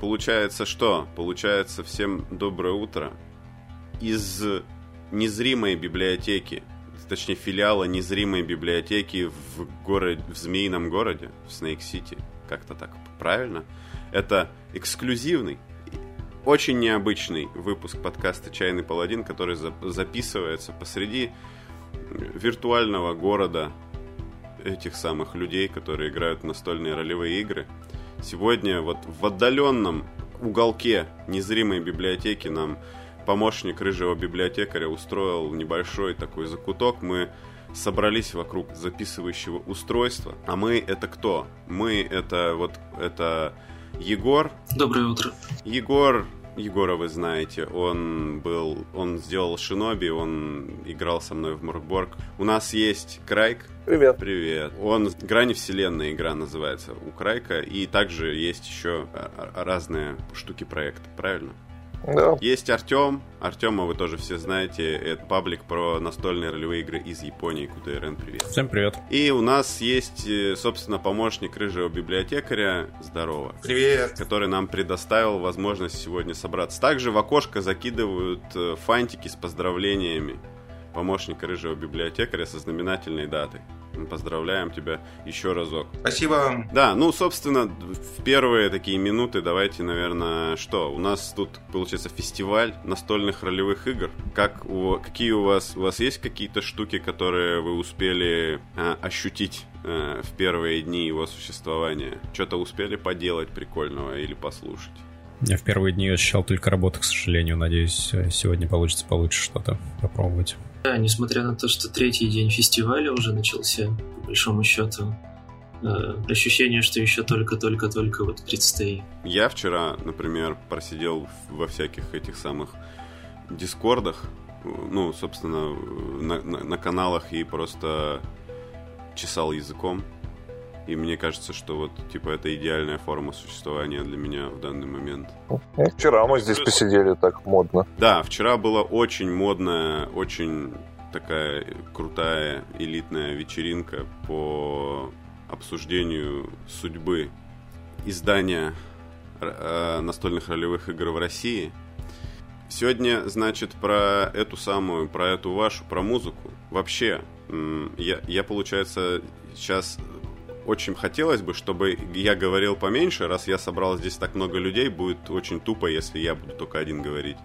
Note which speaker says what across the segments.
Speaker 1: получается что? Получается всем доброе утро. Из незримой библиотеки, точнее филиала незримой библиотеки в, городе, в Змеином городе, в Снейк-Сити, как-то так правильно, это эксклюзивный, очень необычный выпуск подкаста «Чайный паладин», который за записывается посреди виртуального города этих самых людей, которые играют в настольные ролевые игры. Сегодня вот в отдаленном уголке незримой библиотеки нам помощник рыжего библиотекаря устроил небольшой такой закуток. Мы собрались вокруг записывающего устройства. А мы это кто? Мы это вот это Егор.
Speaker 2: Доброе утро.
Speaker 1: Егор Егора вы знаете, он был, он сделал Шиноби, он играл со мной в Муркборг. У нас есть Крайк.
Speaker 3: Привет.
Speaker 1: Привет. Он Грани Вселенной игра называется у Крайка, и также есть еще а, а, разные штуки проекта, правильно?
Speaker 3: Да.
Speaker 1: Есть Артем. Артема вы тоже все знаете. Это паблик про настольные ролевые игры из Японии. КУТРН, привет.
Speaker 4: Всем привет.
Speaker 1: И у нас есть, э, собственно, помощник рыжего библиотекаря. Здорово.
Speaker 5: Привет.
Speaker 1: Который нам предоставил возможность сегодня собраться. Также в окошко закидывают э, фантики с поздравлениями помощника рыжего библиотекаря со знаменательной датой. Мы поздравляем тебя еще разок.
Speaker 5: Спасибо.
Speaker 1: Да, ну, собственно, в первые такие минуты давайте, наверное, что? У нас тут, получается, фестиваль настольных ролевых игр. Как у, какие у вас, у вас есть какие-то штуки, которые вы успели а, ощутить а, в первые дни его существования? Что-то успели поделать прикольного или послушать?
Speaker 4: Я в первые дни ощущал только работу, к сожалению. Надеюсь, сегодня получится получше что-то попробовать.
Speaker 2: Да, несмотря на то, что третий день фестиваля уже начался, по большому счету, э, ощущение, что еще только-только-только вот предстоит.
Speaker 1: Я вчера, например, просидел во всяких этих самых дискордах, ну, собственно, на, на, на каналах и просто чесал языком и мне кажется, что вот, типа, это идеальная форма существования для меня в данный момент.
Speaker 3: Вчера мы здесь посидели так модно.
Speaker 1: Да, вчера была очень модная, очень такая крутая элитная вечеринка по обсуждению судьбы издания э, настольных ролевых игр в России. Сегодня, значит, про эту самую, про эту вашу, про музыку. Вообще, я, я получается, сейчас очень хотелось бы, чтобы я говорил поменьше, раз я собрал здесь так много людей, будет очень тупо, если я буду только один говорить.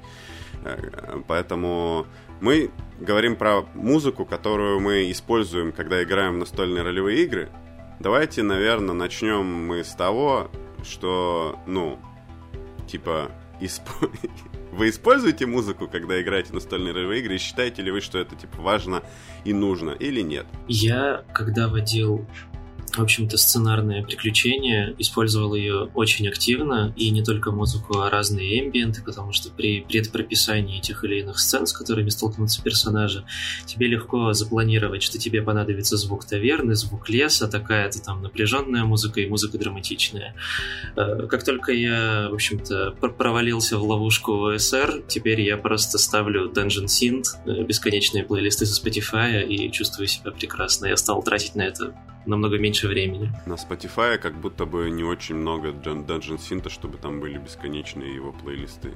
Speaker 1: Э, поэтому мы говорим про музыку, которую мы используем, когда играем в настольные ролевые игры. Давайте, наверное, начнем мы с того, что, ну, типа, исп... вы используете музыку, когда играете в настольные ролевые игры, и считаете ли вы, что это, типа, важно и нужно, или нет?
Speaker 2: Я, когда водил в общем-то, сценарное приключение, использовал ее очень активно, и не только музыку, а разные эмбиенты, потому что при предпрописании тех или иных сцен, с которыми столкнутся персонажи, тебе легко запланировать, что тебе понадобится звук таверны, звук леса, такая-то там напряженная музыка и музыка драматичная. Э, как только я, в общем-то, провалился в ловушку ОСР, теперь я просто ставлю Dungeon Synth, э, бесконечные плейлисты со Spotify и чувствую себя прекрасно. Я стал тратить на это намного меньше времени.
Speaker 1: На Spotify как будто бы не очень много Dungeon Synth, чтобы там были бесконечные его плейлисты.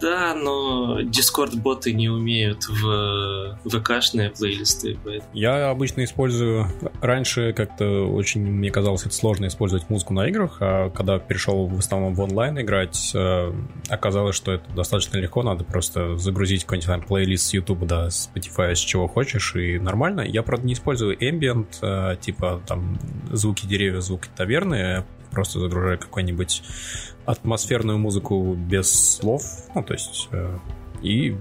Speaker 2: Да, но Discord-боты не умеют в ВК-шные плейлисты.
Speaker 4: Я обычно использую... Раньше как-то очень мне казалось это сложно использовать музыку на играх, а когда перешел в основном в онлайн играть, э, оказалось, что это достаточно легко. Надо просто загрузить какой-нибудь там плейлист с YouTube, да, с Spotify, с чего хочешь, и нормально. Я, правда, не использую ambient, э, типа там звуки деревьев, звуки таверны, просто загружаю какой-нибудь атмосферную музыку без слов, ну, то есть, э, и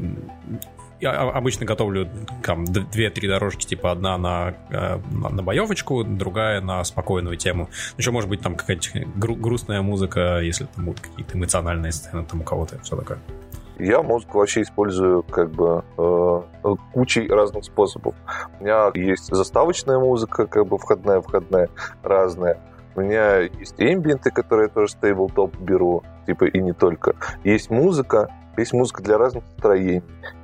Speaker 4: я обычно готовлю там две-три дорожки, типа одна на, э, на, боевочку, другая на спокойную тему. Еще может быть там какая-то гру- грустная музыка, если там будут какие-то эмоциональные сцены там у кого-то, все такое.
Speaker 3: Я музыку вообще использую как бы э, кучей разных способов. У меня есть заставочная музыка, как бы входная, входная, разная. У меня есть эмбиенты, которые я тоже стейбл-топ беру, типа и не только. Есть музыка, есть музыка для разных настроений.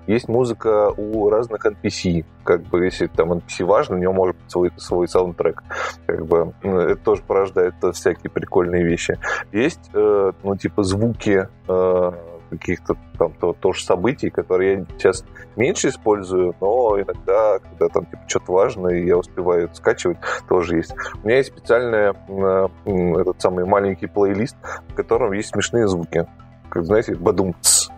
Speaker 3: Есть музыка у разных NPC. Как бы, если там NPC важно, у него может быть свой, свой саундтрек. Как бы, ну, это тоже порождает всякие прикольные вещи. Есть, э, ну, типа, звуки э, каких-то там то, тоже событий, которые я сейчас меньше использую, но иногда, когда там типа, что-то важное, я успеваю это скачивать, тоже есть. У меня есть специальный э, этот самый маленький плейлист, в котором есть смешные звуки. Как, знаете, бадум чтобы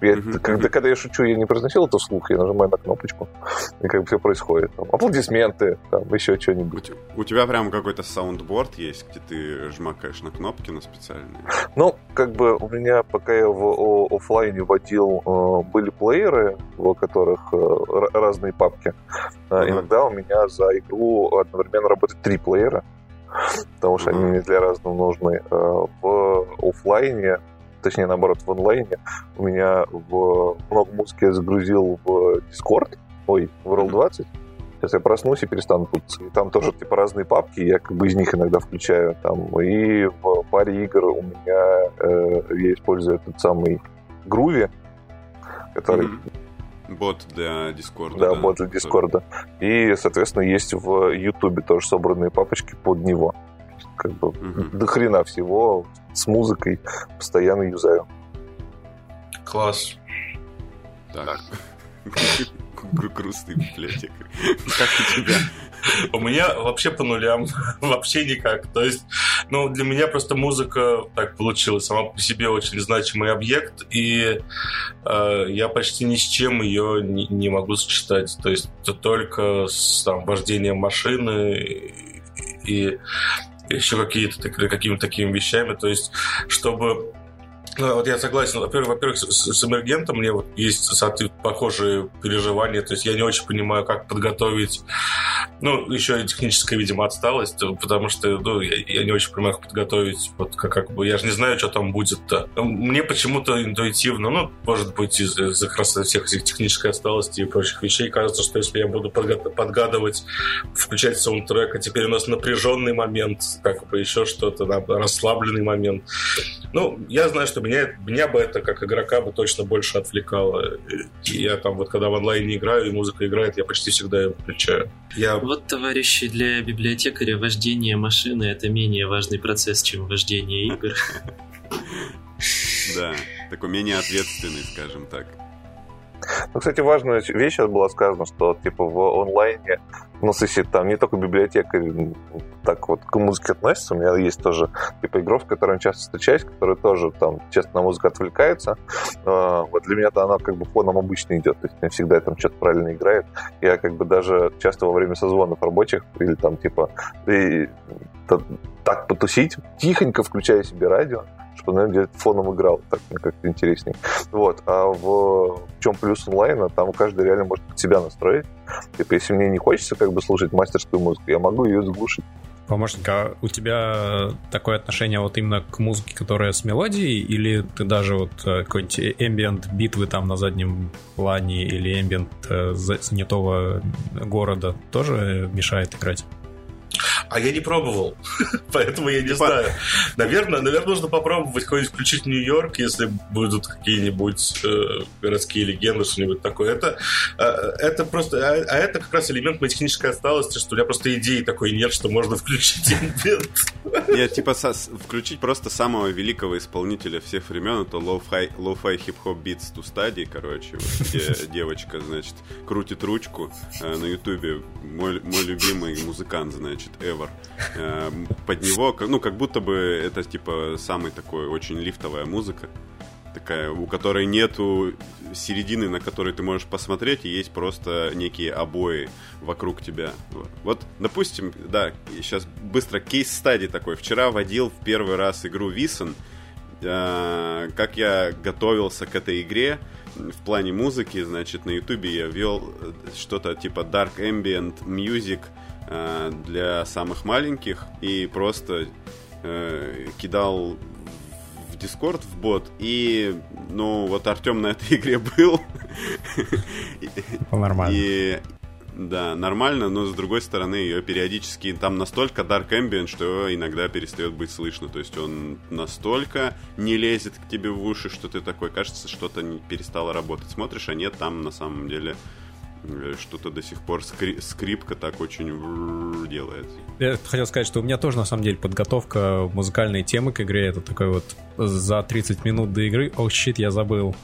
Speaker 3: я, mm-hmm. когда, когда я шучу, я не произносил это вслух, я нажимаю на кнопочку, и как бы все происходит. Там, аплодисменты, там еще что-нибудь.
Speaker 1: У, у тебя прям какой-то soundboard есть, где ты жмакаешь на кнопки на специальные?
Speaker 3: Ну, как бы у меня, пока я в офлайне водил, э, были плееры, в которых э, разные папки. Uh-huh. Иногда у меня за игру одновременно работает три плеера, потому что uh-huh. они мне для разного нужны. В офлайне точнее, наоборот, в онлайне. У меня в много музыки я загрузил в Discord, ой, в World 20. Сейчас я проснусь и перестану путаться. И там тоже типа разные папки, я как бы из них иногда включаю. Там. И в паре игр у меня э, я использую этот самый Groovy, который...
Speaker 1: Mm-hmm. Бот для Дискорда.
Speaker 3: Да, да, бот для Дискорда. И, соответственно, есть в Ютубе тоже собранные папочки под него. Как бы mm-hmm. до хрена всего с музыкой постоянно юзаю.
Speaker 5: Класс.
Speaker 1: Так. Грустный библиотекарь. Как у тебя?
Speaker 5: У меня вообще по нулям, вообще никак. То есть, ну, для меня просто музыка так получилась, сама по себе очень значимый объект, и э, я почти ни с чем ее не, не могу сочетать. То есть, это только с там, вождением машины и еще какие-то какими-то такими вещами. То есть, чтобы ну, вот я согласен. Во-первых, во-первых, с, с эмергентом мне вот есть похожие переживания. То есть я не очень понимаю, как подготовить. Ну, еще и техническая, видимо, отсталость, потому что ну, я, я не очень понимаю, как подготовить. Вот как, как бы я же не знаю, что там будет-то. Мне почему-то интуитивно, ну, может быть, из-за из как раз всех этих технической отсталости и прочих вещей, кажется, что если я буду подгадывать, включать саундтрек, а теперь у нас напряженный момент, как бы еще что-то, расслабленный момент. Ну, я знаю, что меня, меня бы это как игрока бы точно больше отвлекало. И я там вот когда в онлайне играю и музыка играет, я почти всегда ее включаю. Я...
Speaker 2: Вот, товарищи, для библиотекаря вождение машины это менее важный процесс, чем вождение игр.
Speaker 1: Да, такой менее ответственный, скажем так.
Speaker 3: Ну, кстати, важная вещь сейчас была сказана, что типа в онлайне, ну, если там не только библиотекарь так вот к музыке относится, у меня есть тоже типа игров, в которых часто встречаюсь, которые тоже там честно на музыку отвлекаются. А, вот для меня-то она как бы фоном обычно идет, то есть не всегда там что-то правильно играет. Я как бы даже часто во время созвонов рабочих или там типа и, так потусить, тихонько включаю себе радио, чтобы, наверное, где-то фоном играл. Так мне как-то интересней. Вот. А в, в чем плюс онлайна? Там каждый реально может под себя настроить. Типа, если мне не хочется как бы слушать мастерскую музыку, я могу ее заглушить.
Speaker 4: Помощник, а у тебя такое отношение вот именно к музыке, которая с мелодией, или ты даже вот э, какой-нибудь ambient битвы там на заднем плане или ambient э, занятого города тоже мешает играть?
Speaker 5: А я не пробовал, поэтому я не знаю. Наверное, наверное, нужно попробовать какой-нибудь включить Нью-Йорк, если будут какие-нибудь э, городские легенды, что-нибудь такое. Это, э, это просто, а, а это как раз элемент моей технической отсталости, что у меня просто идеи такой нет, что можно включить инвент.
Speaker 1: Я типа со, включить просто самого великого исполнителя всех времен, это Lo-Fi Lo Hip Hop Beats to Study, короче, вот, где девочка, значит, крутит ручку э, на Ютубе. Мой, мой любимый музыкант, значит, ever. Э, под него, ну, как будто бы это, типа, самый такой очень лифтовая музыка. Такая, у которой нету середины, на которой ты можешь посмотреть, и есть просто некие обои вокруг тебя. Вот, допустим, да, сейчас быстро кейс-стади такой. Вчера водил в первый раз игру Висон. Э, как я готовился к этой игре, в плане музыки, значит, на ютубе я вел что-то типа Dark Ambient Music Э, для самых маленьких и просто э, кидал в Дискорд в бот и ну вот Артем на этой игре был
Speaker 4: нормально
Speaker 1: и Да, нормально, но с другой стороны, ее периодически там настолько Dark Ambient, что иногда перестает быть слышно. То есть он настолько не лезет к тебе в уши, что ты такой, кажется, что-то перестало работать. Смотришь, а нет, там на самом деле что-то до сих пор скрип, скрипка так очень делает.
Speaker 4: Я хотел сказать, что у меня тоже на самом деле подготовка музыкальной темы к игре. Это такой вот за 30 минут до игры. О, oh, щит, я забыл.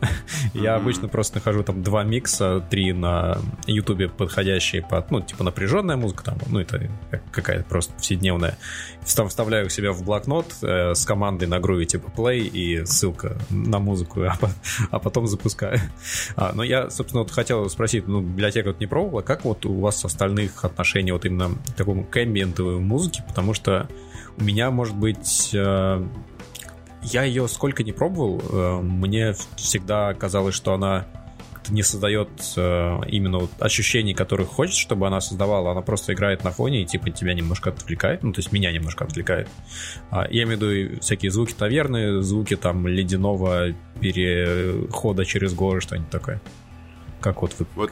Speaker 4: Я обычно просто нахожу там два микса, три на Ютубе подходящие под, ну, типа напряженная музыка, там, ну, это какая-то просто повседневная. Вставляю себя в блокнот э, с командой на груве типа play и ссылка на музыку, а, а потом запускаю. А, но я, собственно, вот хотел спросить, ну, библиотека вот не пробовала, как вот у вас остальных отношений вот именно к такому к эмбиентовой музыке, потому что у меня, может быть, э, я ее сколько не пробовал, э, мне всегда казалось, что она не создает э, именно ощущений, которых хочется, чтобы она создавала. Она просто играет на фоне и типа тебя немножко отвлекает. Ну, то есть меня немножко отвлекает. А, я имею в виду всякие звуки таверны, звуки там ледяного перехода через горы, что-нибудь такое. Как вот вы...
Speaker 1: Вот,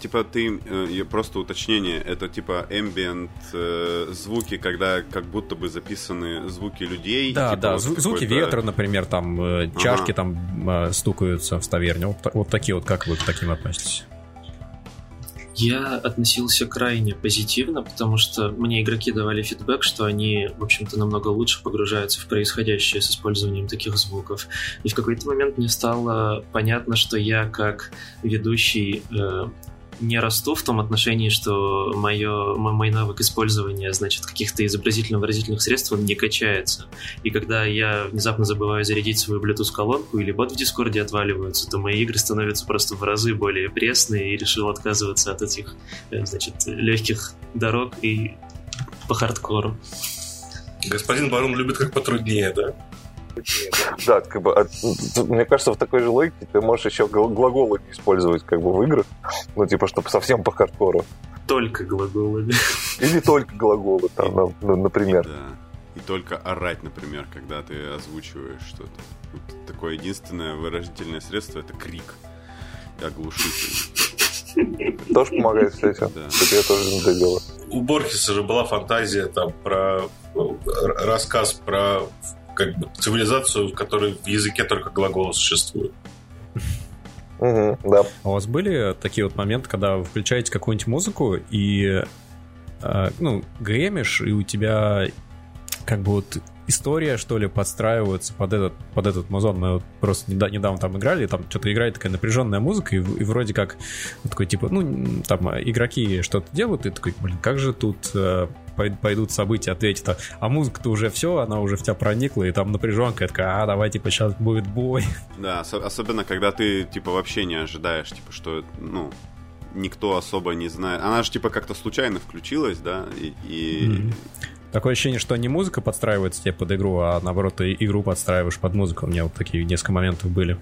Speaker 1: типа, ты, э, просто уточнение, это типа ambient э, звуки, когда как будто бы записаны звуки людей.
Speaker 4: Да,
Speaker 1: типа,
Speaker 4: да, вот звуки ветра, например, там, э, чашки ага. там э, стукаются в таверне. Вот, вот такие вот, как вы к таким относитесь?
Speaker 2: Я относился крайне позитивно, потому что мне игроки давали фидбэк, что они, в общем-то, намного лучше погружаются в происходящее с использованием таких звуков. И в какой-то момент мне стало понятно, что я как ведущий э, не расту в том отношении, что мое, мой навык использования, значит, каких-то изобразительно-выразительных средств, он не качается. И когда я внезапно забываю зарядить свою Bluetooth-колонку или бот в Дискорде отваливаются, то мои игры становятся просто в разы более пресные и решил отказываться от этих, э, значит, легких дорог и по хардкору.
Speaker 5: Господин Барон любит как потруднее, да?
Speaker 3: Да, как бы, а, мне кажется, в такой же логике ты можешь еще глаголы использовать как бы в играх, ну, типа, чтобы совсем по хардкору.
Speaker 2: Только глаголы.
Speaker 3: Или только глаголы, там, и, например.
Speaker 1: Да. И только орать, например, когда ты озвучиваешь что-то. Вот такое единственное выразительное средство — это крик. И оглушительный.
Speaker 3: Тоже помогает с этим. Да. Это я тоже не делаю.
Speaker 5: У Борхеса же была фантазия там про рассказ про как бы цивилизацию, в которой в языке только глаголы существуют.
Speaker 3: Угу, да.
Speaker 4: А у вас были такие вот моменты, когда вы включаете какую-нибудь музыку и э, ну, гремишь, и у тебя как бы вот история, что ли, подстраивается под этот, под этот музон. Мы вот просто недавно там играли, и там что-то играет такая напряженная музыка, и, и вроде как такой, типа, ну, там игроки что-то делают, и такой, блин, как же тут э, пойдут события, ответит, а, музыка-то уже все, она уже в тебя проникла, и там напряженка, такая, а, давай, типа, сейчас будет бой.
Speaker 1: Да, особенно, когда ты, типа, вообще не ожидаешь, типа, что, ну, никто особо не знает. Она же, типа, как-то случайно включилась, да, и... и... Mm-hmm.
Speaker 4: Такое ощущение, что не музыка подстраивается тебе под игру, а наоборот, ты игру подстраиваешь под музыку. У меня вот такие несколько моментов были.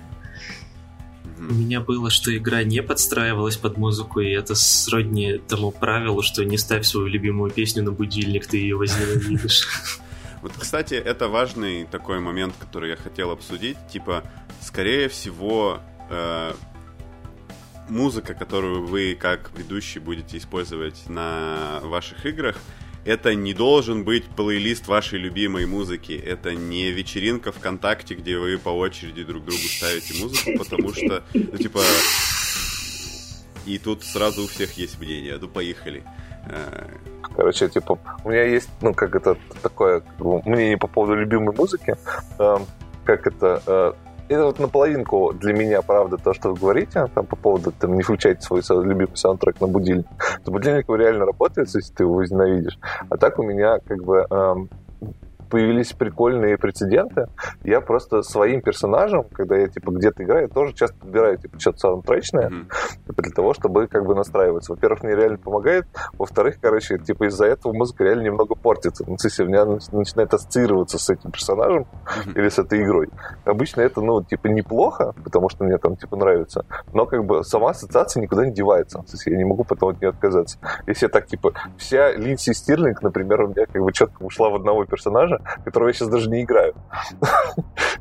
Speaker 2: У меня было, что игра не подстраивалась под музыку, и это сродни тому правилу, что не ставь свою любимую песню на будильник, ты ее возненавидишь.
Speaker 1: Вот, кстати, это важный такой момент, который я хотел обсудить. Типа, скорее всего, э, музыка, которую вы как ведущий будете использовать на ваших играх, это не должен быть плейлист вашей любимой музыки. Это не вечеринка ВКонтакте, где вы по очереди друг другу ставите музыку, потому что, ну, типа... И тут сразу у всех есть мнение. Ну, поехали.
Speaker 3: Э, Короче, типа, у меня есть, ну, как это, такое мнение по поводу любимой музыки. Эм, как это, э, это вот наполовинку для меня, правда, то, что вы говорите, там, по поводу, там, не включайте свой любимый саундтрек на будильник. То будильник реально работает, если ты его возненавидишь. А так у меня, как бы, эм, появились прикольные прецеденты. Я просто своим персонажем, когда я типа где-то играю, тоже часто подбираю типа что-то саундтречное, mm-hmm. типа, для того, чтобы как бы настраиваться. Во-первых, мне реально помогает. Во-вторых, короче, типа из-за этого музыка реально немного портится. Ну, если у меня начинает ассоциироваться с этим персонажем mm-hmm. или с этой игрой. Обычно это, ну, типа, неплохо, потому что мне там, типа, нравится. Но, как бы, сама ассоциация никуда не девается. То есть я не могу потом от нее отказаться. Если я так, типа, вся Линдси Стирлинг, например, у меня как бы четко ушла в одного персонажа, которого я сейчас даже не играю.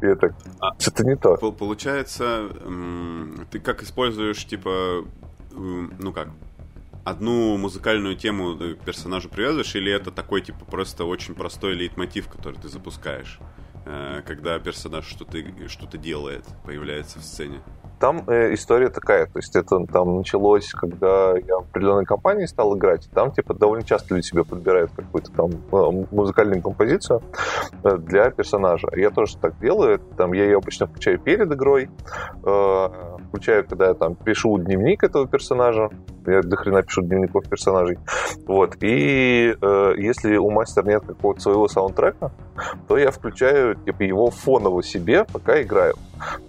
Speaker 3: И это а, что-то не то.
Speaker 1: Получается, ты как используешь, типа, ну как, одну музыкальную тему персонажу привязываешь, или это такой, типа, просто очень простой лейтмотив, который ты запускаешь, когда персонаж что-то что делает, появляется в сцене?
Speaker 3: Там э, история такая, то есть это там началось, когда я в определенной компании стал играть, там типа довольно часто люди себе подбирают какую-то там э, музыкальную композицию э, для персонажа. Я тоже так делаю, там я ее обычно включаю перед игрой, э, включаю, когда я там пишу дневник этого персонажа, до хрена пишу дневников персонажей, вот, и э, если у мастера нет какого-то своего саундтрека, то я включаю типа его фоново себе, пока играю.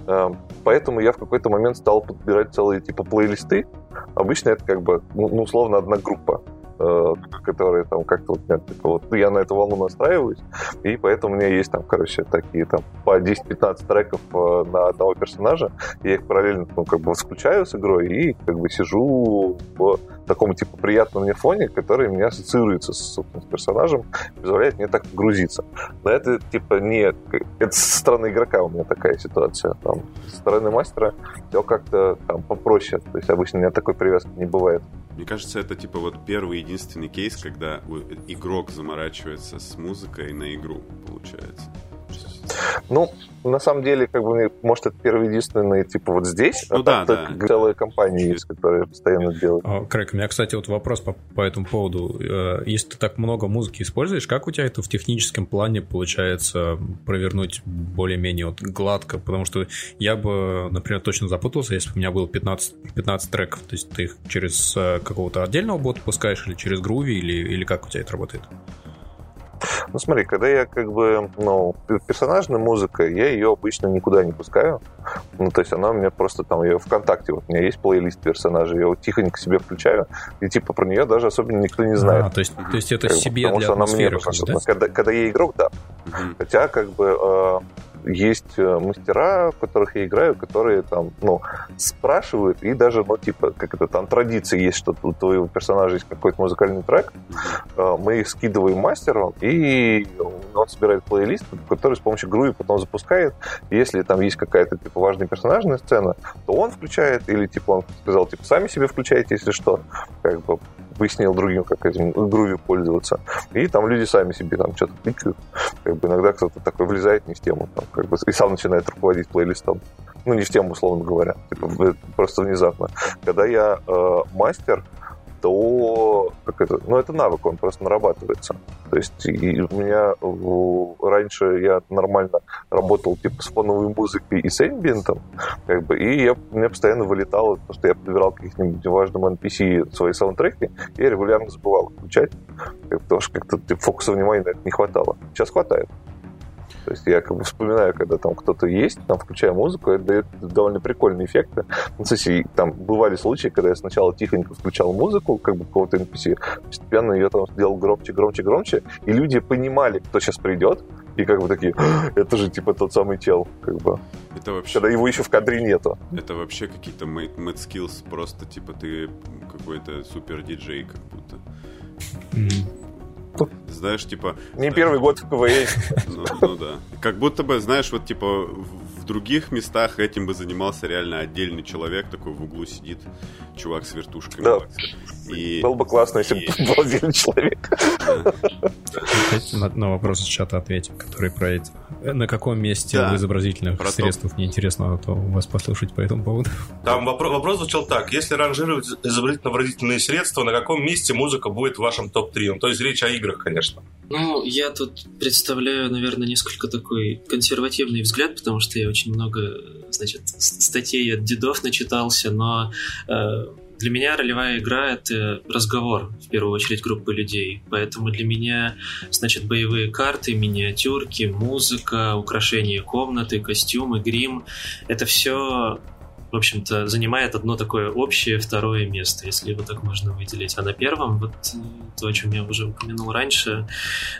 Speaker 3: Э, поэтому я в какой-то момент стал подбирать целые типа плейлисты. Обычно это как бы, ну, ну условно, одна группа которые там как-то вот, типа, вот я на эту волну настраиваюсь, и поэтому у меня есть там, короче, такие там по 10-15 треков э, на одного персонажа, я их параллельно, ну, как бы включаю с игрой и как бы сижу в таком, типа, приятном мне фоне, который меня ассоциируется с, с персонажем, позволяет мне так погрузиться. Но это, типа, не... Это со стороны игрока у меня такая ситуация. Там, со стороны мастера все как-то там попроще. То есть обычно у меня такой привязки не бывает.
Speaker 1: Мне кажется, это типа вот первый единственный кейс, когда игрок заморачивается с музыкой на игру, получается.
Speaker 3: Ну, на самом деле, как бы, может, это первый единственный, типа, вот здесь,
Speaker 1: ну, а да, да.
Speaker 3: целая компания есть, которая постоянно делает.
Speaker 4: Крэг, у меня, кстати, вот вопрос по, по этому поводу. Э, если ты так много музыки используешь, как у тебя это в техническом плане получается провернуть более-менее вот гладко? Потому что я бы, например, точно запутался, если бы у меня было 15, 15 треков. То есть ты их через э, какого-то отдельного бота пускаешь или через Groovy, или, или как у тебя это работает?
Speaker 3: Ну смотри, когда я как бы, ну, персонажная музыка, я ее обычно никуда не пускаю. Ну, то есть она у меня просто там, ее ВКонтакте, вот у меня есть плейлист персонажей, я его тихонько себе включаю, и типа про нее даже особенно никто не знает. А,
Speaker 4: то есть, то есть это как себе бы, для потому что она мне
Speaker 3: нужна, да? когда, когда я игрок, да. Угу. Хотя как бы э, есть э, мастера, в которых я играю, которые там, ну, спрашивают, и даже, ну, типа, как это там традиция есть, что у твоего персонажа есть какой-то музыкальный трек, э, мы их скидываем мастеру, и он собирает плейлист, который с помощью груви потом запускает. Если там есть какая-то, типа, важная персонажная сцена, то он включает, или, типа, он сказал, типа, сами себе включайте, если что, как бы пояснил другим, как этим груви пользоваться. И там люди сами себе там что-то тыкают. Как бы иногда кто-то такой влезает не в тему, там, как бы, и сам начинает руководить плейлистом. Ну, не в тему, условно говоря. Типа, просто внезапно. Когда я э, мастер, то как это, ну, это навык, он просто нарабатывается. То есть и у меня раньше я нормально работал типа с фоновой музыкой и с эмбиентом, как бы, и я, меня постоянно вылетало, потому что я подбирал каких-нибудь важным NPC свои саундтреки, и я регулярно забывал включать, потому что как-то типа, фокуса внимания на это не хватало. Сейчас хватает. То есть я как бы вспоминаю, когда там кто-то есть, там включая музыку, это дает довольно прикольные эффекты. Ну, кстати, там бывали случаи, когда я сначала тихонько включал музыку, как бы какого-то NPC, постепенно ее там сделал громче, громче, громче, и люди понимали, кто сейчас придет, и как бы такие, «А, это же типа тот самый чел, как бы.
Speaker 1: Это вообще...
Speaker 3: Когда его еще в кадре нету.
Speaker 1: Это вообще какие-то mad skills, просто типа ты какой-то супер диджей, как будто. Mm-hmm. Знаешь, типа...
Speaker 3: Не первый год в КВН.
Speaker 1: Ну, ну да. Как будто бы, знаешь, вот типа в других местах этим бы занимался реально отдельный человек, такой в углу сидит, чувак с вертушками.
Speaker 3: Да. И... Было бы классно, если бы был отдельный человек.
Speaker 4: На, на вопрос из чата ответим, который про эти. На каком месте да. в изобразительных про средствах топ. мне интересно то у вас послушать по этому поводу.
Speaker 5: Там вопрос, вопрос звучал так. Если ранжировать изобразительно-выразительные средства, на каком месте музыка будет в вашем топ-3? Ну, то есть речь о играх, конечно.
Speaker 2: Ну, я тут представляю, наверное, несколько такой консервативный взгляд, потому что я очень много, значит, статей от дедов начитался, но э, для меня ролевая игра — это разговор, в первую очередь, группы людей. Поэтому для меня, значит, боевые карты, миниатюрки, музыка, украшения комнаты, костюмы, грим — это все в общем-то, занимает одно такое общее второе место, если его так можно выделить. А на первом, вот э, то, о чем я уже упомянул раньше,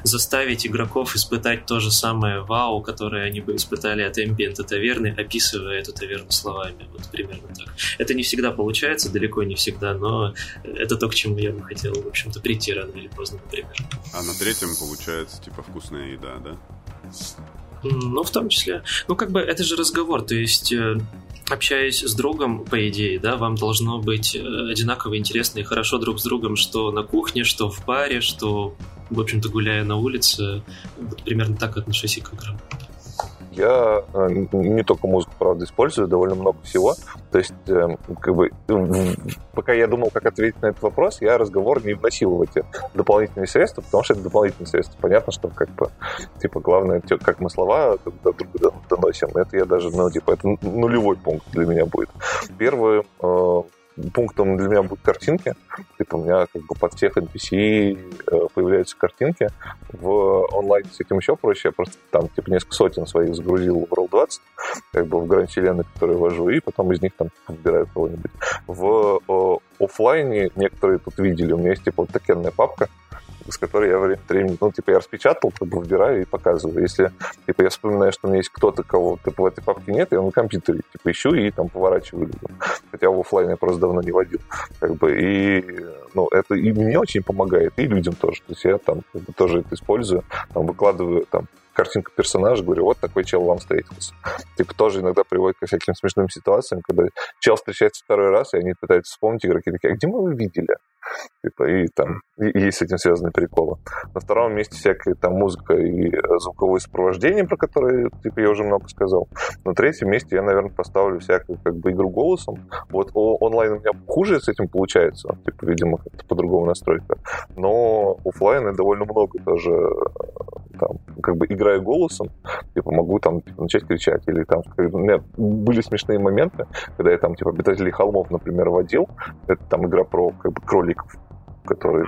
Speaker 2: заставить игроков испытать то же самое вау, которое они бы испытали от эмбиента таверны, описывая эту таверну словами. Вот примерно так. Это не всегда получается, далеко не всегда, но это то, к чему я бы хотел, в общем-то, прийти рано или поздно, например.
Speaker 1: А на третьем получается, типа, вкусная еда, да?
Speaker 2: Ну, в том числе. Ну, как бы, это же разговор, то есть э, общаясь с другом, по идее, да, вам должно быть э, одинаково интересно и хорошо друг с другом, что на кухне, что в баре, что, в общем-то, гуляя на улице. Вот примерно так отношусь и к играм.
Speaker 3: Я э, не только музыку, правда, использую, довольно много всего. То есть, э, как бы, пока я думал, как ответить на этот вопрос, я разговор не вносил в эти дополнительные средства, потому что это дополнительные средства. Понятно, что как бы, типа, главное, как мы слова друг другу доносим, это я даже, ну, типа, это нулевой пункт для меня будет. Первый э, пунктом для меня будут картинки. Типа у меня как бы под всех NPC э, появляются картинки. В онлайне с этим еще проще. Я просто там типа несколько сотен своих загрузил в World 20, как бы в гранд вселенной, которые вожу, и потом из них там выбираю кого-нибудь. В о, офлайне некоторые тут видели, у меня есть типа вот токенная папка, с которой я время от времени, ну, типа, я распечатал, как бы выбираю и показываю. Если, типа, я вспоминаю, что у меня есть кто-то, кого, типа, в этой папке нет, я на компьютере, типа, ищу и там поворачиваю. Хотя в офлайне я просто давно не водил. Как бы, и, ну, это и мне очень помогает, и людям тоже. То есть я там как бы, тоже это использую, там, выкладываю там картинку персонажа, говорю, вот такой чел вам встретился. Типа тоже иногда приводит к всяким смешным ситуациям, когда чел встречается второй раз, и они пытаются вспомнить, игроки такие, а где мы его видели? Типа, и там и, есть с этим связанные приколы. На втором месте всякая там музыка и э, звуковое сопровождение, про которые типа, я уже много сказал. На третьем месте я, наверное, поставлю всякую как бы игру голосом. Вот онлайн у меня хуже с этим получается. Типа, видимо, как-то по-другому настройка. Но офлайна довольно много тоже э, как бы играя голосом, типа, могу там типа, начать кричать. Или там, у меня были смешные моменты, когда я там, типа, обитателей холмов, например, водил. Это там игра про как бы кролик кроликов, которые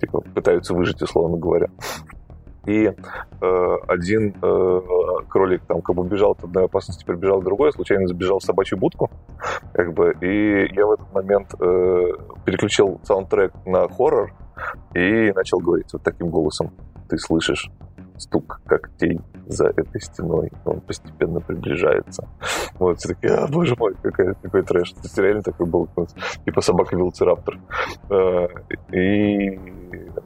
Speaker 3: типа, пытаются выжить, условно говоря. И э, один э, кролик там как бы бежал от одной опасности, прибежал к другой, случайно забежал в собачью будку, как бы, и я в этот момент э, переключил саундтрек на хоррор и начал говорить вот таким голосом. Ты слышишь стук когтей за этой стеной. Он постепенно приближается. Вот, все такие, а, боже мой, какой, какой трэш. То есть реально такой был, вот, типа собака-велоцираптор. Э, и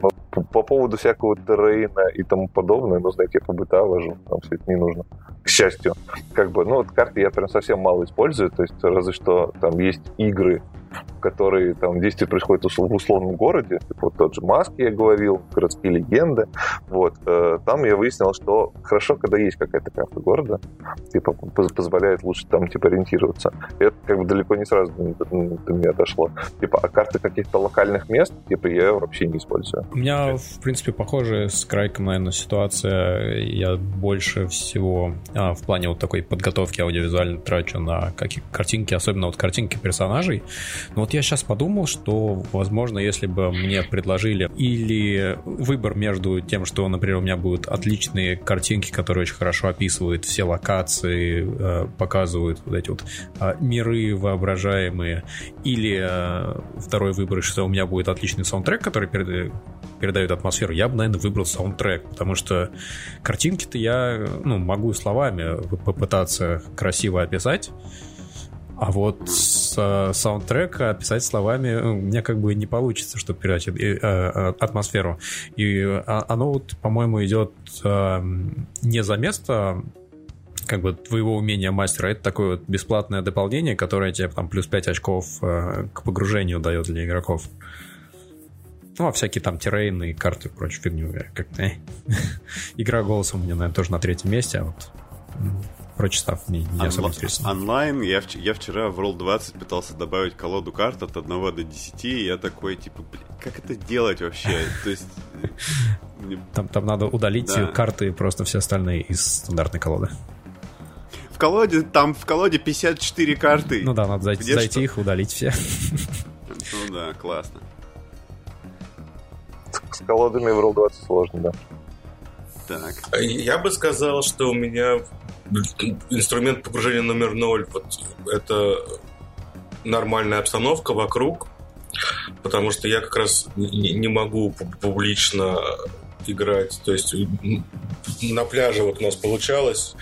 Speaker 3: ну, по, по поводу всякого террейна и тому подобное, ну, знаете, я по быта вожу, там все это не нужно. К счастью. Как бы, ну, вот карты я прям совсем мало использую, то есть разве что там есть игры, которые там действие происходит в условном городе, вот тот же Маски я говорил, городские легенды, вот, э, там я выяснил, что хорошо, когда есть какая-то карта города, типа позволяет лучше там типа ориентироваться. И это как бы далеко не сразу до меня дошло. Типа, а карты каких-то локальных мест, типа, я вообще не использую.
Speaker 4: У меня, в принципе, похожая с Крайком, наверное, ситуация. Я больше всего а, в плане вот такой подготовки аудиовизуально трачу на какие картинки, особенно вот картинки персонажей. Но вот я сейчас подумал, что, возможно, если бы мне предложили или выбор между тем, что, например, у меня будут отличные картинки, которые очень хорошо описывают все локации, э, показывают вот эти вот э, миры воображаемые, или э, второй выбор, что у меня будет отличный саундтрек, который передает атмосферу, я бы, наверное, выбрал саундтрек, потому что картинки-то я ну, могу словами попытаться красиво описать, а вот с э, саундтрека описать словами э, меня как бы не получится, чтобы передать э, э, атмосферу. И а, оно вот, по-моему, идет э, не за место как бы твоего умения мастера, это такое вот бесплатное дополнение, которое тебе там плюс 5 очков э, к погружению дает для игроков. Ну, а всякие там террейны, карты и прочую фигню. Как-то... Игра голосом у меня, наверное, тоже на третьем месте, а вот прочитав, не, не особо интересно.
Speaker 1: Онлайн, я, в, я вчера в Roll 20 пытался добавить колоду карт от 1 до 10, и я такой, типа, блин, как это делать вообще? То есть...
Speaker 4: Там, там надо удалить да. карты и просто все остальные из стандартной колоды.
Speaker 1: В колоде, там в колоде 54 карты.
Speaker 4: Ну да, надо зайти, зайти их, удалить все.
Speaker 1: Ну да, классно.
Speaker 3: С колодами в Roll 20 сложно, да.
Speaker 5: Так. Я бы сказал, что у меня инструмент погружения номер ноль, вот это нормальная обстановка вокруг, потому что я как раз не могу публично играть. То есть на пляже вот у нас получалось,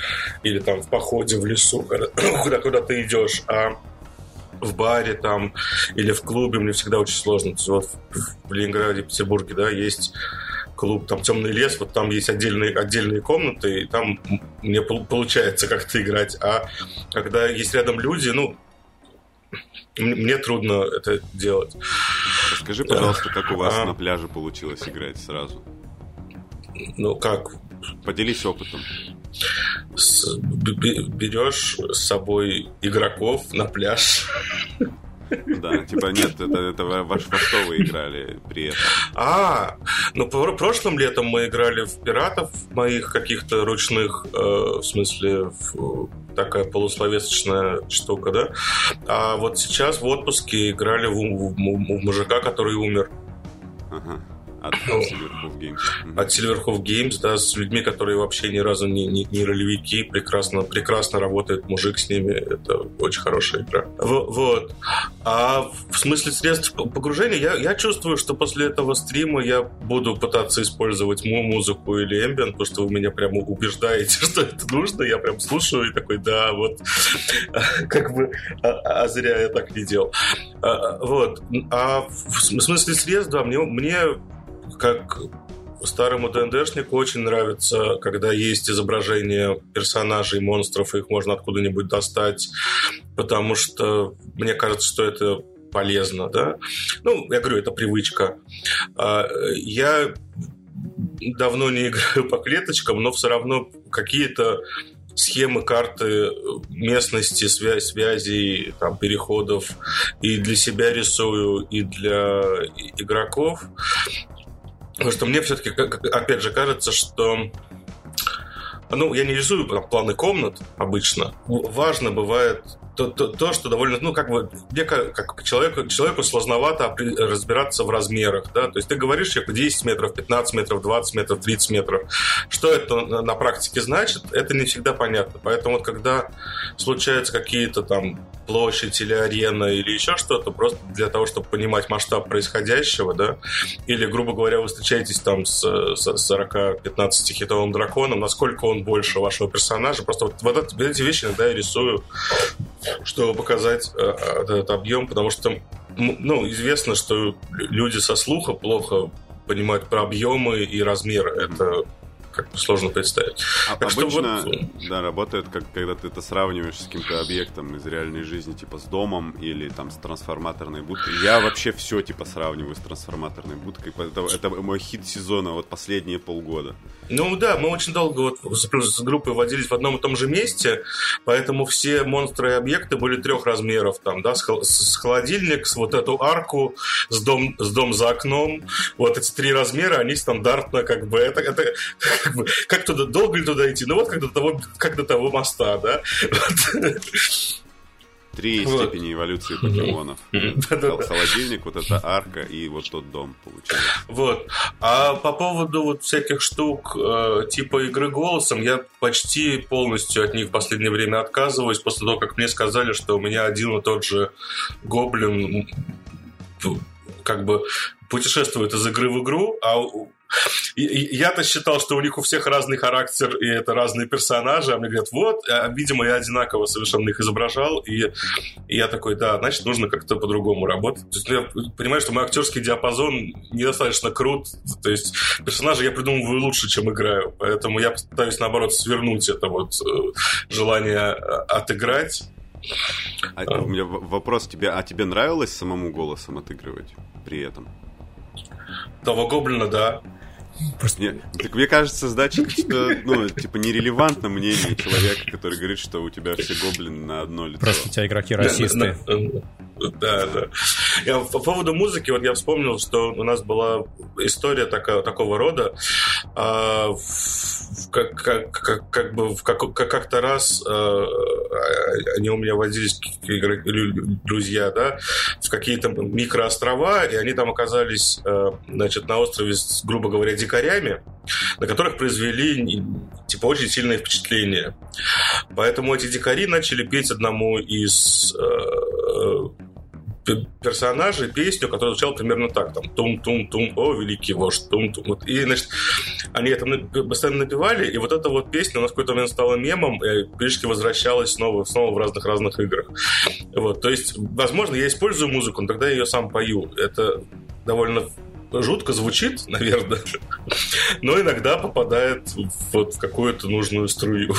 Speaker 5: или там в походе в лесу, куда, куда ты идешь, а в баре там или в клубе мне всегда очень сложно. Вот в Ленинграде, Петербурге, да, есть клуб, там темный лес, вот там есть отдельные, отдельные комнаты, и там мне получается как-то играть. А когда есть рядом люди, ну, мне трудно это делать.
Speaker 1: Скажи, пожалуйста, как у вас а... на пляже получилось играть сразу?
Speaker 5: Ну, как?
Speaker 1: Поделись опытом.
Speaker 5: С, берешь с собой игроков на пляж.
Speaker 1: Да, типа нет, это, это ваш, во что вы играли при этом?
Speaker 5: А, ну прошлым летом мы играли в пиратов моих каких-то ручных, э, в смысле, в, такая полусловесочная штука, да. А вот сейчас в отпуске играли в, в, в, в мужика, который умер.
Speaker 1: Ага. От Silverhoof Games.
Speaker 5: От Silverhoof Games, да, с людьми, которые вообще ни разу не, не, не ролевики, прекрасно, прекрасно работает мужик с ними, это очень хорошая игра. Вот. А в смысле средств погружения, я, я чувствую, что после этого стрима я буду пытаться использовать му музыку или ambient, потому что вы меня прямо убеждаете, что это нужно, я прям слушаю и такой, да, вот, как бы, а, а зря я так не делал. А, вот. А в смысле средств, да, мне, мне как старому ДНДшнику очень нравится, когда есть изображение персонажей, монстров, и их можно откуда-нибудь достать, потому что мне кажется, что это полезно, да. Ну, я говорю, это привычка. А, я давно не играю по клеточкам, но все равно какие-то схемы карты местности, связь, связей, там, переходов и для себя рисую, и для игроков. Потому что мне все-таки, опять же, кажется, что ну, я не рисую планы комнат обычно. Важно бывает то, то, то, что довольно, ну, как бы, мне как, как человеку, человеку сложновато разбираться в размерах, да, то есть ты говоришь человеку 10 метров, 15 метров, 20 метров, 30 метров. Что это на, практике значит, это не всегда понятно. Поэтому вот когда случаются какие-то там площадь или арена или еще что-то, просто для того, чтобы понимать масштаб происходящего, да, или, грубо говоря, вы встречаетесь там с, с 40-15 хитовым драконом, насколько он больше вашего персонажа, просто вот, вот эти вещи иногда я рисую чтобы показать э, этот объем, потому что ну, известно, что люди со слуха плохо понимают про объемы и размеры. Это как бы сложно представить.
Speaker 1: А так обычно, вот... да, работает, как когда ты это сравниваешь с каким-то объектом из реальной жизни, типа с домом или там с трансформаторной будкой. Я вообще все типа сравниваю с трансформаторной будкой. Это, это мой хит сезона вот последние полгода.
Speaker 5: Ну да, мы очень долго вот с группой водились в одном и том же месте, поэтому все монстры и объекты были трех размеров. Там, да, с, с холодильник, с вот эту арку, с дом, с дом за окном. Вот эти три размера, они стандартно как бы... Это, это как, бы, как туда, долго ли туда идти? Ну вот как до того, как до того моста, да?
Speaker 1: Три вот. степени эволюции покемонов. Холодильник, вот эта арка и вот тот дом получается.
Speaker 5: Вот. А по поводу вот всяких штук э, типа игры голосом, я почти полностью от них в последнее время отказываюсь после того, как мне сказали, что у меня один и тот же гоблин как бы путешествует из игры в игру, а я-то считал, что у них у всех разный характер, и это разные персонажи, а мне говорят, вот, а, видимо, я одинаково совершенно их изображал, и, и я такой, да, значит, нужно как-то по-другому работать. То есть, ну, я понимаю, что мой актерский диапазон недостаточно крут, то есть персонажи я придумываю лучше, чем играю, поэтому я пытаюсь, наоборот, свернуть это вот э, желание э, отыграть.
Speaker 1: А, у меня вопрос тебе, а тебе нравилось самому голосом отыгрывать при этом?
Speaker 5: Того гоблина, да.
Speaker 1: Просто мне, так мне кажется, сдача, что, ну, типа, нерелевантно мнение человека, который говорит, что у тебя все гоблины на одно лицо.
Speaker 4: Просто у тебя игроки расисты.
Speaker 5: Да, да. Я, по поводу музыки, вот я вспомнил, что у нас была история такая, такого рода. А, как, как, как, как бы как, как-то раз а, они у меня водились, друзья, да, в какие-то микроострова, и они там оказались, а, значит, на острове, с, грубо говоря, дикарями, на которых произвели, типа, очень сильное впечатление. Поэтому эти дикари начали петь одному из а, персонажей песню, которая звучала примерно так, там, тум-тум-тум, о, великий вождь, тум-тум. Вот. И, значит, они это постоянно напевали, и вот эта вот песня у нас в какой-то момент стала мемом, и периодически возвращалась снова, снова в разных-разных играх. Вот. То есть, возможно, я использую музыку, но тогда я ее сам пою. Это довольно жутко звучит, наверное, но иногда попадает вот в какую-то нужную струю.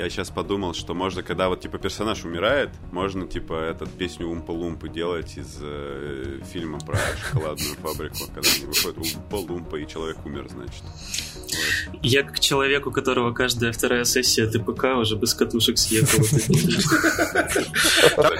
Speaker 1: Я сейчас подумал, что можно, когда вот типа персонаж умирает, можно типа этот песню Умпа-Лумпы делать из э, фильма про шоколадную фабрику, когда они выходят Умпа-Лумпа и человек умер, значит.
Speaker 2: Я как человек, у которого каждая вторая сессия ТПК уже без катушек съехала.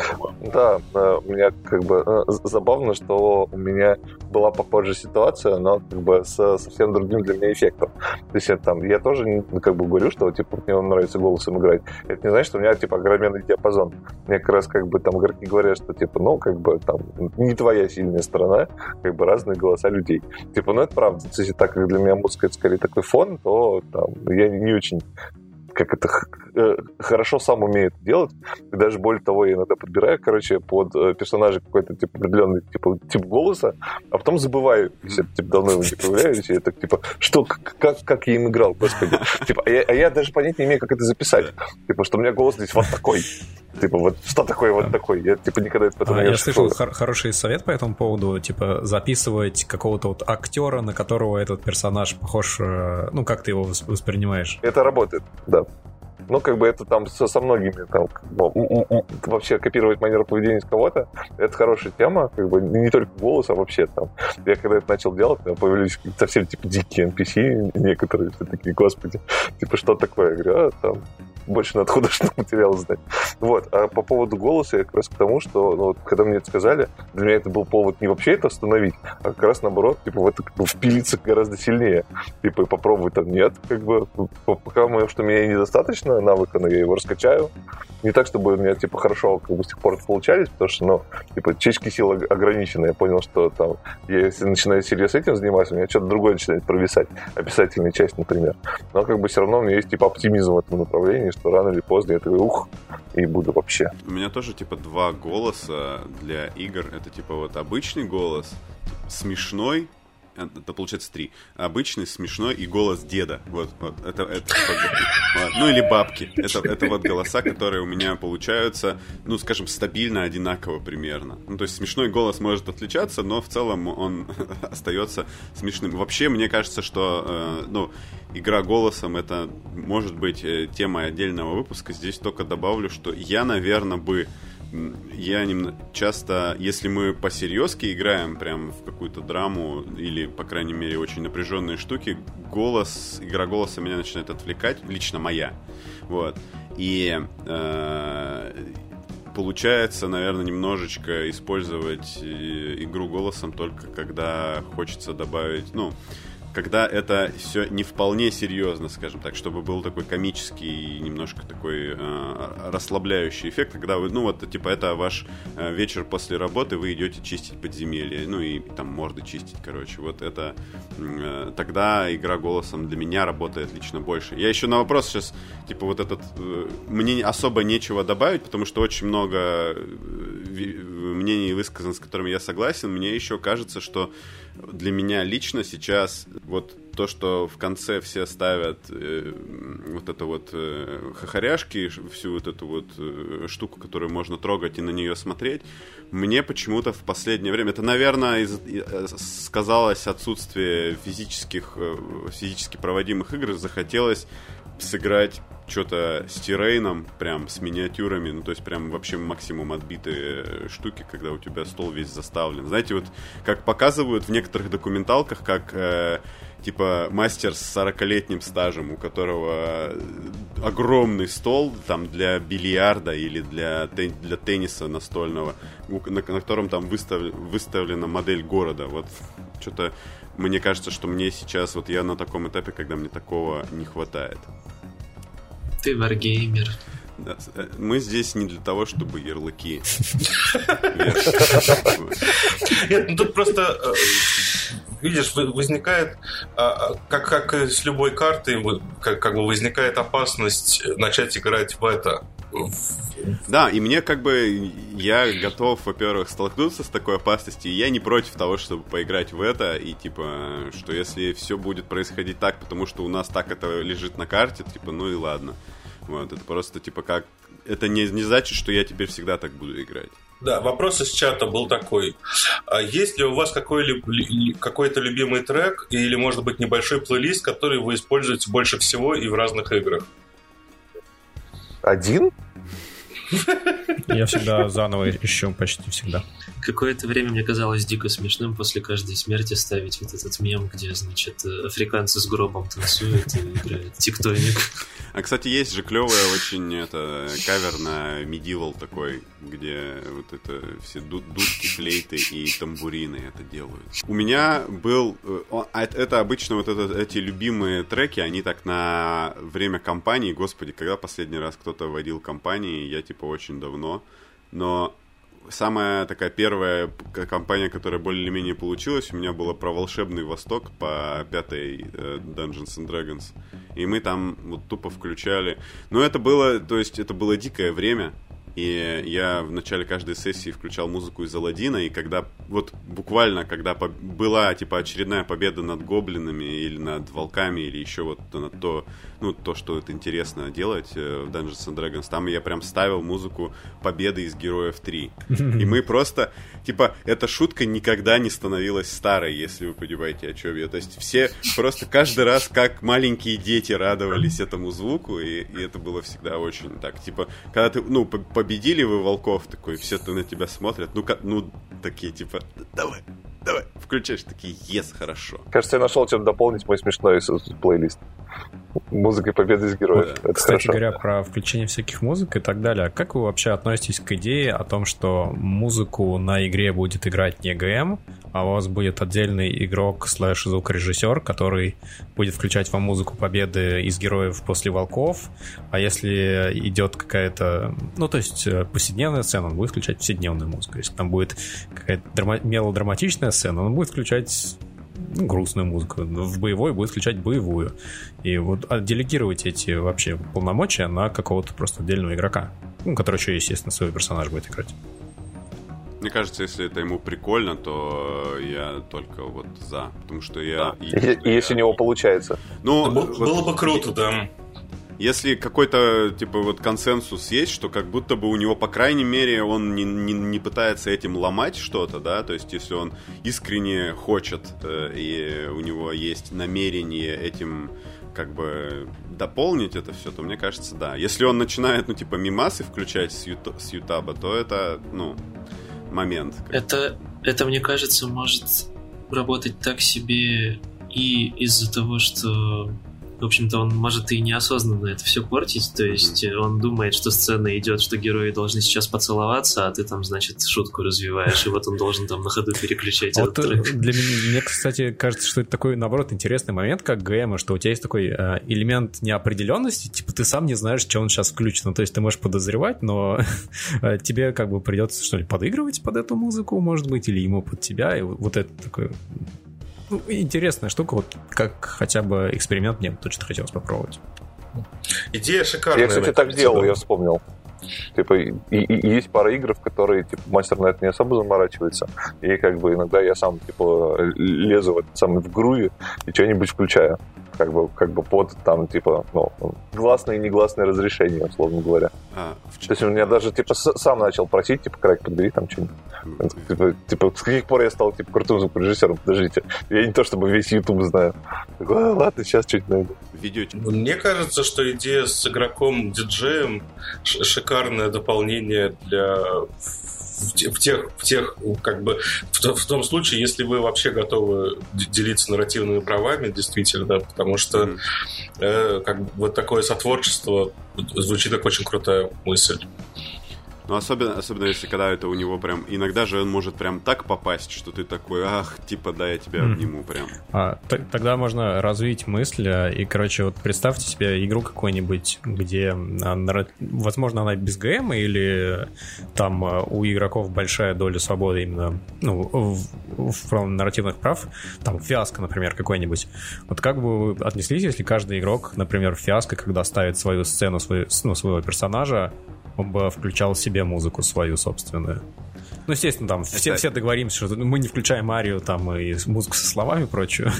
Speaker 3: Да, у меня как бы э, забавно, что у меня была похожая ситуация, но как бы с совсем другим для меня эффектом. То есть там я тоже как бы говорю, что типа мне нравится голос голосом играть. Это не значит, что у меня, типа, огроменный диапазон. Мне как раз, как бы, там игроки говорят, что, типа, ну, как бы, там, не твоя сильная сторона, как бы, разные голоса людей. Типа, ну, это правда. Если так как для меня музыка, это скорее такой фон, то, там, я не очень как это э, хорошо сам умеет делать. И даже более того, я иногда подбираю, короче, под э, персонажа какой-то типа определенный типа, тип голоса, а потом забываю, если типа давно его не появляюсь, я так типа, что, как, как я им играл, господи. Типа, а я, а я даже понять не имею, как это записать. Типа, что у меня голос здесь вот такой. Типа, вот что такое вот такой? Я, типа, никогда это потом
Speaker 4: а, не Я слышал хор- хороший совет по этому поводу, типа, записывать какого-то вот актера, на которого этот персонаж похож, э, ну, как ты его воспринимаешь.
Speaker 3: Это работает, да. Ну, как бы это там со, со многими, там, вообще копировать манеру поведения кого-то, это хорошая тема, как бы не только голос, а вообще там. Я когда это начал делать, у появились совсем, типа, дикие NPC некоторые, все такие, господи, типа, что такое? Я говорю, а, там, больше надо художественного материала знать. Вот. А по поводу голоса я как раз к тому, что ну, вот, когда мне это сказали, для меня это был повод не вообще это остановить, а как раз наоборот, типа, в это как бы, впилиться гораздо сильнее. Типа, и попробовать там нет, как бы, пока что меня недостаточно навыка, но я его раскачаю. Не так, чтобы у меня, типа, хорошо как бы с тех пор получались, потому что, ну, типа, чешки силы ограничены. Я понял, что там, я, если начинаю серьезно этим заниматься, у меня что-то другое начинает провисать. Описательная часть, например. Но, как бы, все равно у меня есть, типа, оптимизм в этом направлении, что рано или поздно я такой, ух, и буду вообще.
Speaker 1: У меня тоже, типа, два голоса для игр. Это, типа, вот обычный голос, смешной, это получается три. Обычный, смешной и голос деда. Вот, вот это, это вот. Ну или бабки. Это, это вот голоса, которые у меня получаются, ну, скажем, стабильно одинаково примерно. Ну, то есть смешной голос может отличаться, но в целом он остается смешным. Вообще, мне кажется, что, э, ну, игра голосом это может быть э, темой отдельного выпуска. Здесь только добавлю, что я, наверное, бы я немного часто, если мы по-серьезки играем прям в какую-то драму или, по крайней мере, очень напряженные штуки, голос, игра голоса меня начинает отвлекать, лично моя. Вот. И э, получается, наверное, немножечко использовать э, игру голосом только когда хочется добавить, ну, когда это все не вполне серьезно, скажем так, чтобы был такой комический, немножко такой э, расслабляющий эффект, когда вы, ну вот, типа, это ваш э, вечер после работы, вы идете чистить подземелье, ну и там морды чистить, короче, вот это, э, тогда игра голосом для меня работает лично больше. Я еще на вопрос сейчас, типа, вот этот, э, мне особо нечего добавить, потому что очень много э, мнений высказано, с которыми я согласен, мне еще кажется, что для меня лично сейчас вот то, что в конце все ставят э, вот это вот э, хохоряшки, всю вот эту вот э, штуку, которую можно трогать и на нее смотреть, мне почему-то в последнее время, это, наверное, из, э, сказалось отсутствие физических, э, физически проводимых игр, захотелось сыграть что-то с террейном, прям с миниатюрами, ну то есть прям вообще максимум отбитые штуки, когда у тебя стол весь заставлен. Знаете, вот как показывают в некоторых документалках, как э, типа мастер с 40-летним стажем, у которого огромный стол там для бильярда или для, тен для тенниса настольного, на, на котором там выстав выставлена модель города. Вот что-то мне кажется, что мне сейчас, вот я на таком этапе, когда мне такого не хватает.
Speaker 2: Ты варгеймер.
Speaker 1: Да, э, мы здесь не для того, чтобы ярлыки.
Speaker 5: Нет, ну тут просто э, видишь, возникает, а, а, как, как с любой картой, как, как бы возникает опасность начать играть в это.
Speaker 1: Да, и мне как бы, я готов, во-первых, столкнуться с такой опасностью, и я не против того, чтобы поиграть в это, и типа, что если все будет происходить так, потому что у нас так это лежит на карте, типа, ну и ладно. Вот, это просто типа как это не, не значит, что я теперь всегда так буду играть.
Speaker 5: Да, вопрос из чата был такой. А есть ли у вас какой-то любимый трек или, может быть, небольшой плейлист, который вы используете больше всего и в разных играх?
Speaker 3: Один?
Speaker 4: Я всегда заново ищу, почти всегда.
Speaker 2: Какое-то время мне казалось дико смешным после каждой смерти ставить вот этот мем, где, значит, африканцы с гробом танцуют и играют тиктоник.
Speaker 1: А, кстати, есть же клевая очень это кавер на Medieval такой, где вот это все дудки, флейты и тамбурины это делают. У меня был... Э, а, это обычно вот это, эти любимые треки, они так на время кампании, господи, когда последний раз кто-то водил кампании, я типа очень давно, но самая такая первая компания, которая более-менее получилась, у меня была про волшебный Восток по пятой э, Dungeons and Dragons. И мы там вот тупо включали. Но это было, то есть это было дикое время. И я в начале каждой сессии включал музыку из Алладина, и когда, вот буквально, когда была, типа, очередная победа над гоблинами или над волками, или еще вот над то, ну, то, что это интересно делать э, в Dungeons and Dragons, там я прям ставил музыку победы из Героев 3. И мы просто, типа, эта шутка никогда не становилась старой, если вы понимаете, о чем я. То есть все просто каждый раз, как маленькие дети радовались этому звуку, и, и это было всегда очень так, типа, когда ты, ну, победили вы волков, такой, все на тебя смотрят, ну, ну, такие, типа, давай, давай, включаешь, такие, ес, хорошо.
Speaker 3: Кажется, я нашел чем дополнить мой смешной плейлист. Музыкой победы из героев.
Speaker 4: Это Кстати хорошо. говоря, про включение всяких музык и так далее, как вы вообще относитесь к идее о том, что музыку на игре будет играть не ГМ, а у вас будет отдельный игрок слэш звукорежиссер, который будет включать вам музыку победы из героев после волков, а если идет какая-то, ну то есть э, повседневная сцена, он будет включать повседневную музыку. Если там будет какая-то драма- мелодраматичная сцена, он будет включать ну, грустную музыку, в боевой будет включать боевую. И вот а делегировать эти вообще полномочия на какого-то просто отдельного игрока, ну, который еще, естественно, свой персонаж будет играть.
Speaker 1: Мне кажется, если это ему прикольно, то я только вот за. Потому что я...
Speaker 3: Да. И, если у него получается.
Speaker 5: Ну, да, вот, было бы круто, да.
Speaker 1: Если какой-то, типа, вот консенсус есть, что как будто бы у него, по крайней мере, он не, не, не пытается этим ломать что-то, да, то есть если он искренне хочет, э, и у него есть намерение этим как бы дополнить это все, то мне кажется, да. Если он начинает, ну, типа, мимасы включать с, юту, с Ютаба, то это, ну, момент.
Speaker 2: Это, это, мне кажется, может работать так себе и из-за того, что в общем-то, он может и неосознанно это все портить, то есть mm-hmm. он думает, что сцена идет, что герои должны сейчас поцеловаться, а ты там, значит, шутку развиваешь, и вот он должен там на ходу переключать
Speaker 4: этот вот трек. Для меня, мне, кстати, кажется, что это такой, наоборот, интересный момент, как ГМ, что у тебя есть такой э, элемент неопределенности, типа ты сам не знаешь, что он сейчас включен, ну, то есть ты можешь подозревать, но э, тебе как бы придется, что ли, подыгрывать под эту музыку, может быть, или ему под тебя, и вот это такое интересная штука, вот как хотя бы эксперимент мне точно хотелось попробовать.
Speaker 5: Идея шикарная.
Speaker 3: Я, кстати, так делал, я вспомнил. Типа, и, и, есть пара игр, в которые типа, мастер на это не особо заморачивается. И как бы иногда я сам типа лезу в этот самый в груви и что-нибудь включаю как бы, как бы под там, типа, ну, гласное и негласное разрешение, условно говоря. А, То есть он меня даже, типа, сам начал просить, типа, крайк, подбери там что-нибудь. Типа, типа, с каких пор я стал, типа, крутым звукорежиссером? Подождите. Я не то, чтобы весь YouTube знаю. Такой, а, ладно, сейчас что-нибудь найду.
Speaker 5: Видео. Мне кажется, что идея с игроком-диджеем шикарное дополнение для в, тех, в тех, как бы, в, в том случае, если вы вообще готовы делиться нарративными правами, действительно, потому что э, как бы вот такое сотворчество звучит как очень крутая мысль.
Speaker 1: Ну, особенно, особенно если когда это у него прям... Иногда же он может прям так попасть, что ты такой, ах, типа, да, я тебя обниму прям.
Speaker 4: А, тогда можно развить мысль, а, и, короче, вот представьте себе игру какую-нибудь, где, возможно, она без ГМ, или там а, у игроков большая доля свободы именно, ну, в, в нарративных прав, там, фиаско, например, какой-нибудь. Вот как бы вы отнеслись, если каждый игрок, например, фиаско, когда ставит свою сцену, свою, ну, своего персонажа, он бы включал себе музыку свою собственную. Ну, естественно, там это... все, все договоримся, что мы не включаем Арию там и музыку со словами и прочее.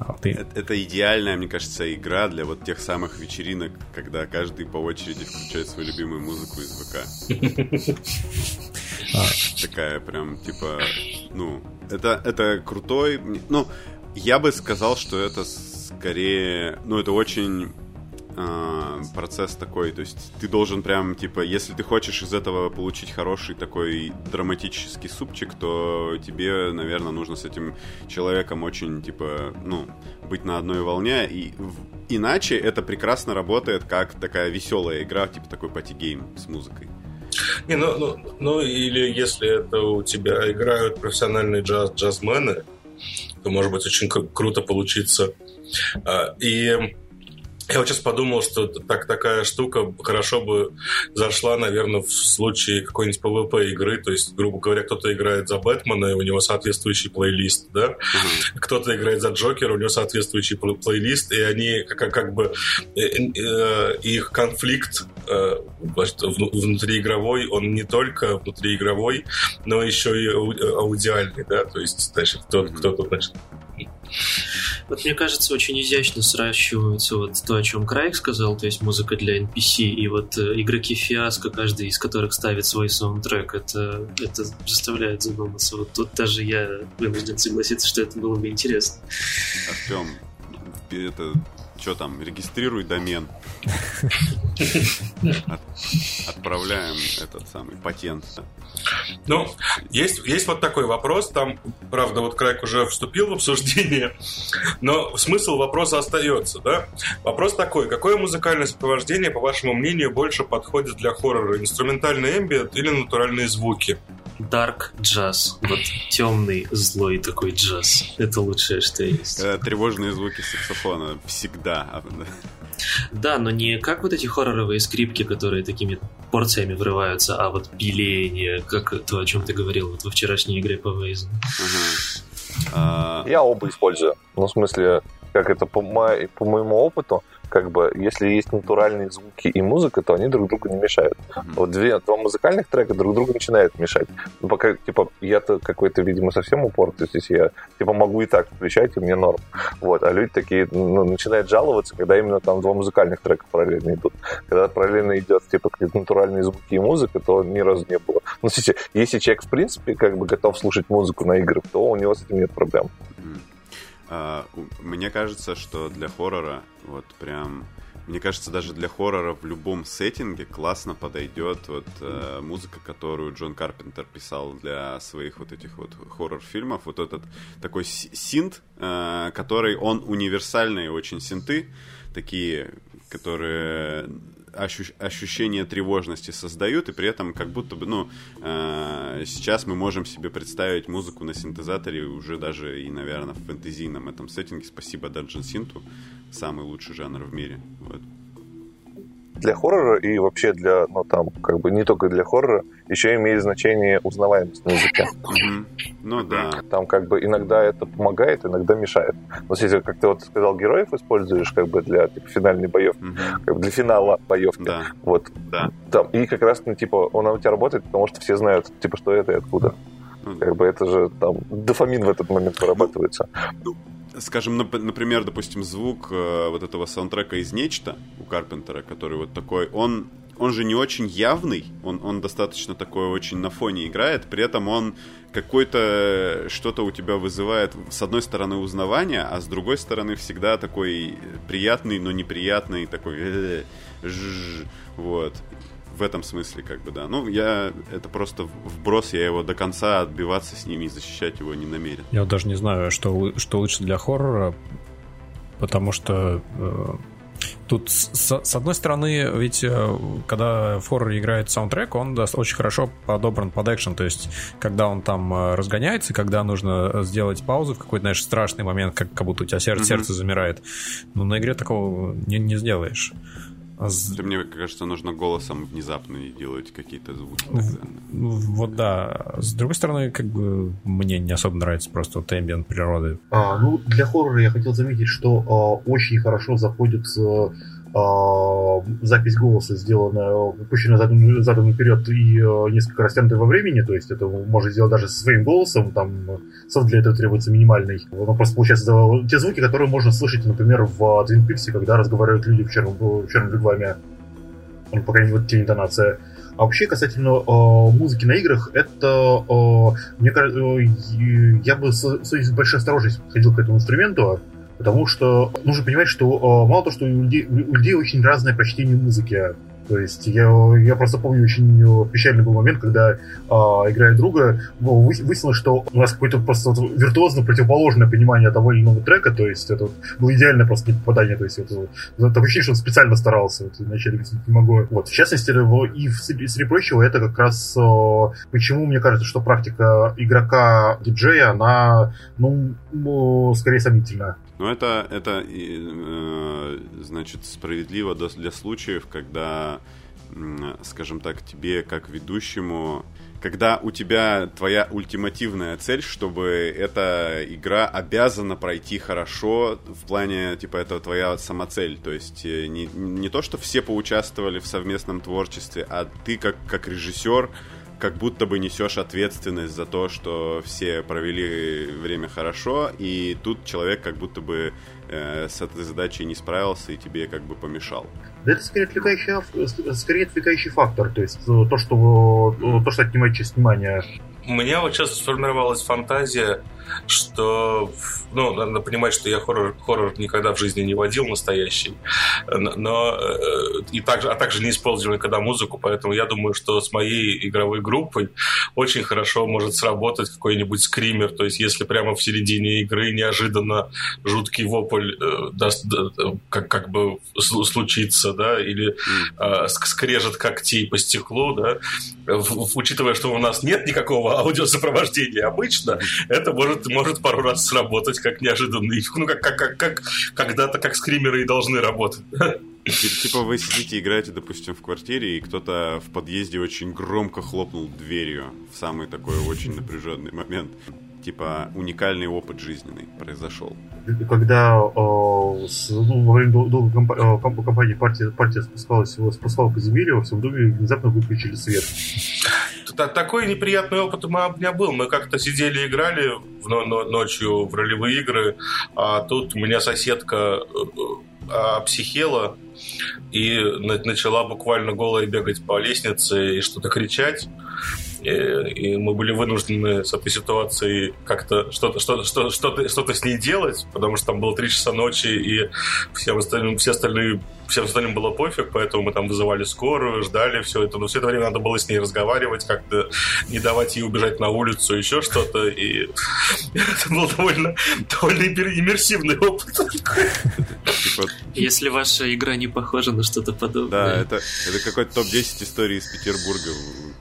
Speaker 1: А ты... это, это идеальная, мне кажется, игра для вот тех самых вечеринок, когда каждый по очереди включает свою любимую музыку из ВК. Такая прям, типа, ну, это, это крутой... Ну, я бы сказал, что это скорее... Ну, это очень э, процесс такой, то есть ты должен прям, типа, если ты хочешь из этого получить хороший такой драматический супчик, то тебе, наверное, нужно с этим человеком очень, типа, ну, быть на одной волне, и иначе это прекрасно работает как такая веселая игра, типа такой party game с музыкой.
Speaker 5: Не, ну, ну, ну, или если это у тебя играют профессиональные джаз, джазмены, то может быть очень круто получиться. А, и я вот сейчас подумал, что так, такая штука хорошо бы зашла, наверное, в случае какой-нибудь PvP игры. То есть, грубо говоря, кто-то играет за Бэтмена, и у него соответствующий плейлист, да? Mm-hmm. Кто-то играет за Джокера, у него соответствующий плейлист, и они как, как бы э, э, их конфликт э, внутриигровой, он не только внутриигровой, но еще и аудиальный, да? То есть, значит, кто-то, mm-hmm. кто-то значит,
Speaker 2: вот мне кажется, очень изящно сращиваются вот то, о чем Крайк сказал, то есть музыка для NPC, и вот э, игроки Фиаско, каждый из которых ставит свой саундтрек, это, это заставляет задуматься. Вот тут даже я вынужден согласиться, что это было бы интересно.
Speaker 1: Артем, это что там, регистрируй домен. От, отправляем этот самый патент.
Speaker 5: Ну, есть, есть вот такой вопрос. Там, правда, вот Крайк уже вступил в обсуждение, но смысл вопроса остается, да? Вопрос такой. Какое музыкальное сопровождение, по вашему мнению, больше подходит для хоррора? Инструментальный эмбиент или натуральные звуки?
Speaker 2: Dark джаз. Вот темный, злой такой джаз. Это лучшее, что есть.
Speaker 1: Э, тревожные звуки саксофона всегда.
Speaker 2: Да, но не как вот эти хорроровые скрипки, которые такими порциями врываются, а вот пиление, как то, о чем ты говорил вот во вчерашней игре по Вейзу.
Speaker 3: А, Я оба использую. Ну, в смысле, как это по, мо- по моему опыту, как бы, если есть натуральные звуки и музыка, то они друг другу не мешают. Mm-hmm. Вот две, два музыкальных трека друг другу начинают мешать. Ну, пока, типа, я-то какой-то, видимо, совсем упор, то есть я, типа, могу и так включать, и мне норм. Вот, а люди такие, ну, начинают жаловаться, когда именно там два музыкальных трека параллельно идут. Когда параллельно идет, типа, какие-то натуральные звуки и музыка, то ни разу не было. Ну, смотрите, если человек, в принципе, как бы готов слушать музыку на играх, то у него с этим нет проблем.
Speaker 1: А, мне кажется, что для хоррора, вот прям, мне кажется, даже для хоррора в любом сеттинге классно подойдет вот э, музыка, которую Джон Карпентер писал для своих вот этих вот хоррор-фильмов. Вот этот такой синт, э, который он универсальные очень синты, такие, которые ощу ощущение тревожности создают, и при этом как будто бы, ну, э, сейчас мы можем себе представить музыку на синтезаторе уже даже и, наверное, в фэнтезийном этом сеттинге. Спасибо Dungeon Synth, самый лучший жанр в мире. Вот
Speaker 3: для хоррора и вообще для, ну там, как бы не только для хоррора, еще имеет значение узнаваемость музыки.
Speaker 1: Ну да.
Speaker 3: Там как бы иногда это помогает, иногда мешает. Но если, как ты вот сказал, героев используешь как бы для типа, финальной боевки, как бы для финала боевки. Да. Вот. Да. Там, и как раз, ну, типа, он у тебя работает, потому что все знают, типа, что это и откуда. Ну как бы это же там дофамин в этот момент вырабатывается. Ну,
Speaker 1: скажем, например, допустим, звук э, вот этого саундтрека из «Нечто» у Карпентера, который вот такой, он, он же не очень явный, он, он достаточно такой очень на фоне играет, при этом он какой-то что-то у тебя вызывает, с одной стороны, узнавание, а с другой стороны, всегда такой приятный, но неприятный, такой... Э, вот в этом смысле, как бы, да. Ну, я это просто вброс, я его до конца отбиваться с ними и защищать его не намерен.
Speaker 4: Я даже не знаю, что, что лучше для хоррора, потому что э, тут, с, с одной стороны, ведь э, когда в хорроре играет саундтрек, он даст очень хорошо подобран под экшен, то есть когда он там э, разгоняется, когда нужно сделать паузу в какой-то, знаешь, страшный момент, как, как будто у тебя сердце, mm-hmm. сердце замирает, ну, на игре такого не, не сделаешь.
Speaker 1: А с... Мне кажется, нужно голосом внезапно делать какие-то звуки.
Speaker 4: Вот да. С другой стороны, как бы мне не особо нравится просто вот эмбиент природы.
Speaker 6: А, ну, для хоррора я хотел заметить, что а, очень хорошо заходит э, запись голоса сделана, пущена задом, задом наперед и э, несколько растянутая во времени, то есть это можно сделать даже со своим голосом, там софт для этого требуется минимальный. Но просто получается те звуки, которые можно слышать, например, в Twin Peaks, когда разговаривают люди в черном, в черном вигваме. Ну, по крайней мере, вот те интонация. А вообще, касательно э, музыки на играх, это, э, мне кажется, э, я бы с, с большой осторожностью подходил к этому инструменту, потому что нужно понимать, что э, мало то, что у людей, у людей очень разное прочтение музыки. То есть я, я просто помню очень э, печальный был момент, когда, э, играя друга, выяснилось, что у нас какое-то просто вот виртуозно противоположное понимание того или иного трека, то есть это вот было идеальное просто попадание, то есть это, это такое ощущение, что он специально старался, вот, вначале не могу. Вот, в частности, и в, среди прочего, это как раз э, почему мне кажется, что практика игрока-диджея, она, ну, скорее сомнительная.
Speaker 1: Ну, это, это э, значит, справедливо для случаев, когда, скажем так, тебе как ведущему, когда у тебя твоя ультимативная цель, чтобы эта игра обязана пройти хорошо в плане, типа, это твоя самоцель. То есть э, не, не то, что все поучаствовали в совместном творчестве, а ты как, как режиссер как будто бы несешь ответственность за то, что все провели время хорошо, и тут человек как будто бы э, с этой задачей не справился и тебе как бы помешал.
Speaker 6: Да это скорее отвлекающий, скорее отвлекающий фактор, то есть э, то, что, э, то, что отнимает часть внимания.
Speaker 5: У меня вот сейчас сформировалась фантазия, что, ну, надо понимать, что я хоррор, хоррор никогда в жизни не водил настоящий, но э, и также, а также не использовал никогда музыку, поэтому я думаю, что с моей игровой группой очень хорошо может сработать какой-нибудь скример, то есть если прямо в середине игры неожиданно жуткий вопль э, даст, как, как бы случится, да, или э, скрежет когтей по стеклу, да, в, учитывая, что у нас нет никакого аудиосопровождения обычно, это может может, пару раз сработать как неожиданный, ну, как, как, как, как когда-то как скримеры и должны работать.
Speaker 1: Типа вы сидите, играете, допустим, в квартире, и кто-то в подъезде очень громко хлопнул дверью в самый такой очень напряженный момент типа уникальный опыт жизненный произошел.
Speaker 6: Когда э, с, ну, во время долгой компа- э, кампании партия, партия спускалась, спускала подземелье, во всем доме внезапно выключили свет.
Speaker 5: Такой неприятный опыт у меня был. Мы как-то сидели играли в, но, ночью в ролевые игры, а тут у меня соседка э, э, психела и начала буквально голая бегать по лестнице и что-то кричать и мы были вынуждены с этой ситуацией как-то что-то что что что что с ней делать, потому что там было 3 часа ночи, и всем остальным, все остальные всем остальным было пофиг, поэтому мы там вызывали скорую, ждали все это. Но все это время надо было с ней разговаривать, как-то не давать ей убежать на улицу, еще что-то. И это был довольно, довольно иммерсивный опыт.
Speaker 2: Типа, Если ваша игра не похожа на что-то подобное.
Speaker 1: Да, это, это какой-то топ-10 историй из Петербурга,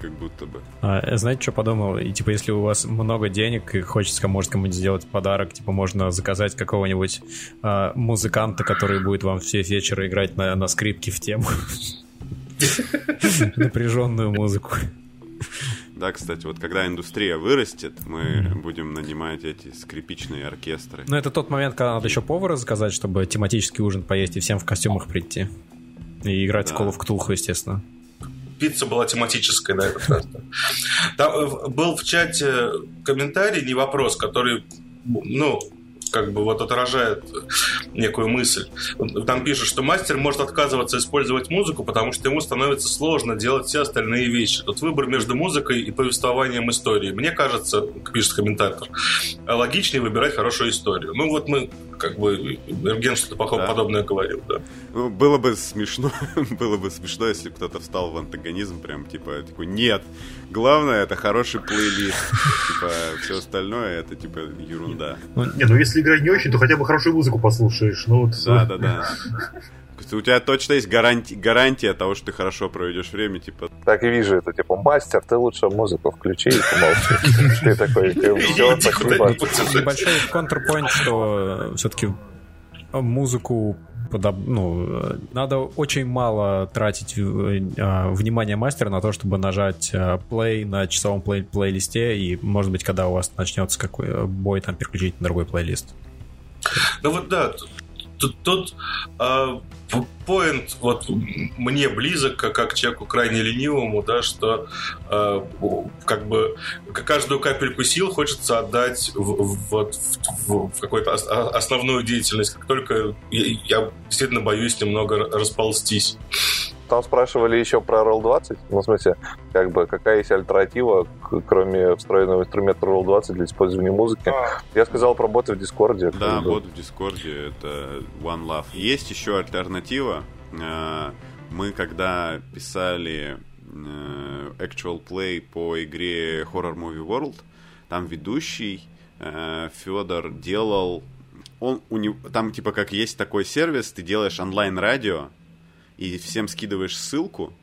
Speaker 1: как будто бы.
Speaker 4: А, знаете, что подумал? И, типа, если у вас много денег и хочется, может, кому-нибудь сделать подарок, типа, можно заказать какого-нибудь а, музыканта, который будет вам все вечера играть на, на скрипке в тему. Напряженную музыку.
Speaker 1: Да, кстати, вот когда индустрия вырастет, мы mm-hmm. будем нанимать эти скрипичные оркестры.
Speaker 4: Ну, это тот момент, когда надо еще повара заказать, чтобы тематический ужин поесть и всем в костюмах прийти. И играть да. в Call of Cthulhu, естественно
Speaker 5: пицца была тематическая на этот раз. Там э, был в чате комментарий, не вопрос, который, ну, как бы вот отражает некую мысль. Там пишут, что мастер может отказываться использовать музыку, потому что ему становится сложно делать все остальные вещи. Тут выбор между музыкой и повествованием истории. Мне кажется, пишет комментатор, логичнее выбирать хорошую историю. Ну вот мы как бы Эрген что-то да. подобное говорил, да.
Speaker 1: Ну, было бы смешно, было бы смешно, если кто-то встал в антагонизм, прям типа, типа, нет, главное это хороший плейлист, типа, все остальное это типа ерунда.
Speaker 6: Ну, не, ну если играть не очень, то хотя бы хорошую музыку послушаешь, ну вот.
Speaker 1: Да, да, да. У тебя точно есть гарантия, гарантия того, что ты хорошо проведешь время, типа.
Speaker 3: Так и вижу это, типа, мастер, ты лучше музыку включи и помолчи. Ты такой,
Speaker 4: Небольшой контрпоинт, что все-таки музыку подоб... ну, надо очень мало тратить э, внимание мастера на то, чтобы нажать э, play на часовом плей плейлисте, и, может быть, когда у вас начнется какой бой, там переключить на другой плейлист.
Speaker 5: Ну вот да, тут, тут э, поинт вот мне близок, как, как человеку крайне ленивому, да, что э, как бы каждую капельку сил хочется отдать в, в, в, в, в какую-то основную деятельность. Как только я, я действительно боюсь немного расползтись.
Speaker 3: Там спрашивали еще про Roll20. Ну, в смысле, как бы, какая есть альтернатива, кроме встроенного инструмента Roll20 для использования музыки. А. Я сказал про боты в Дискорде.
Speaker 1: Да, бот в Дискорде, это One Love. Есть еще альтернатива. Э, мы, когда писали э, Actual Play по игре Horror Movie World, там ведущий э, Федор делал он у него там типа как есть такой сервис, ты делаешь онлайн радио, и всем скидываешь ссылку,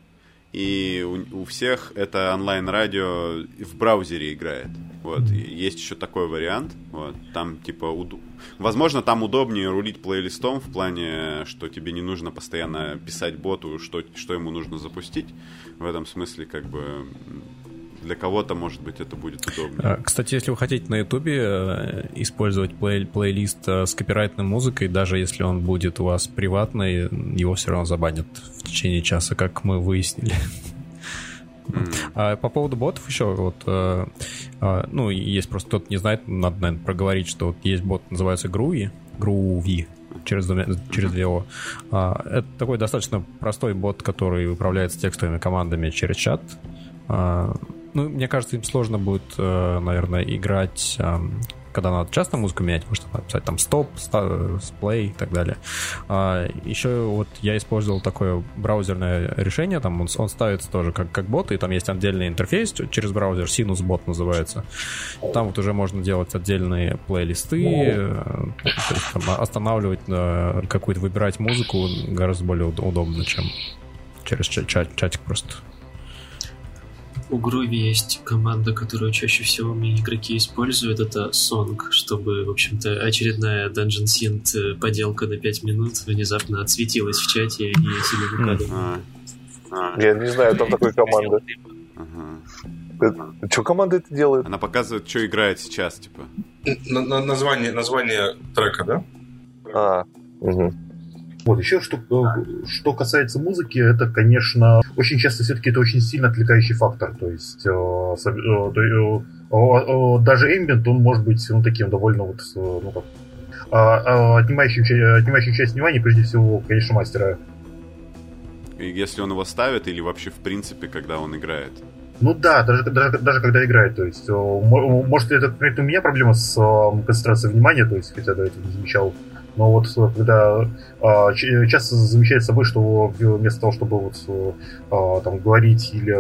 Speaker 1: и у, у всех это онлайн-радио в браузере играет. Вот. И есть еще такой вариант. Вот. Там, типа, уд... возможно, там удобнее рулить плейлистом в плане, что тебе не нужно постоянно писать боту, что, что ему нужно запустить. В этом смысле, как бы, для кого-то, может быть, это будет удобно.
Speaker 4: А, кстати, если вы хотите на Ютубе э, использовать плей плейлист э, с копирайтной музыкой, даже если он будет у вас приватный, его все равно забанят в течение часа, как мы выяснили. Mm. А по поводу ботов еще, вот, э, э, ну, есть просто кто-то не знает, надо, наверное, проговорить, что вот есть бот, называется Groovy, Groovy, через, через VO. А, это такой достаточно простой бот, который управляется текстовыми командами через чат. А, ну, мне кажется, им сложно будет, э, наверное, играть, эм, когда надо часто музыку менять, можно написать там стоп, сплей и так далее. А, еще вот я использовал такое браузерное решение, там он, он ставится тоже как, как бот, и там есть отдельный интерфейс через браузер, Sinus бот называется. Там вот уже можно делать отдельные плейлисты, э, есть, там, останавливать, э, какую-то выбирать музыку гораздо более удобно, чем через чат, чат, чатик просто.
Speaker 2: У Groovy есть команда, которую чаще всего мы игроки используют, это Song, чтобы, в общем-то, очередная Dungeon Synth э, поделка на 5 минут внезапно отсветилась в чате и себе выкладывала.
Speaker 3: Я не знаю там такой команды. Что команда это делает?
Speaker 1: Она показывает, что играет сейчас, типа.
Speaker 5: Название, название трека, да?
Speaker 3: А, угу.
Speaker 6: Вот, еще что, э, что касается музыки, это, конечно, очень часто все-таки это очень сильно отвлекающий фактор. То есть э, э, даже ambient, он может быть ну, таким довольно вот, ну, как, а, а, отнимающим, отнимающим часть внимания, прежде всего, конечно, мастера.
Speaker 1: Если он его ставит или вообще в принципе, когда он играет?
Speaker 6: Ну да, даже, даже, даже когда играет. То есть, может, это, это у меня проблема с концентрацией внимания, то есть, хотя до этого не замечал но вот э, когда а, часто замечает собой, что вместо того, чтобы вот а, там говорить или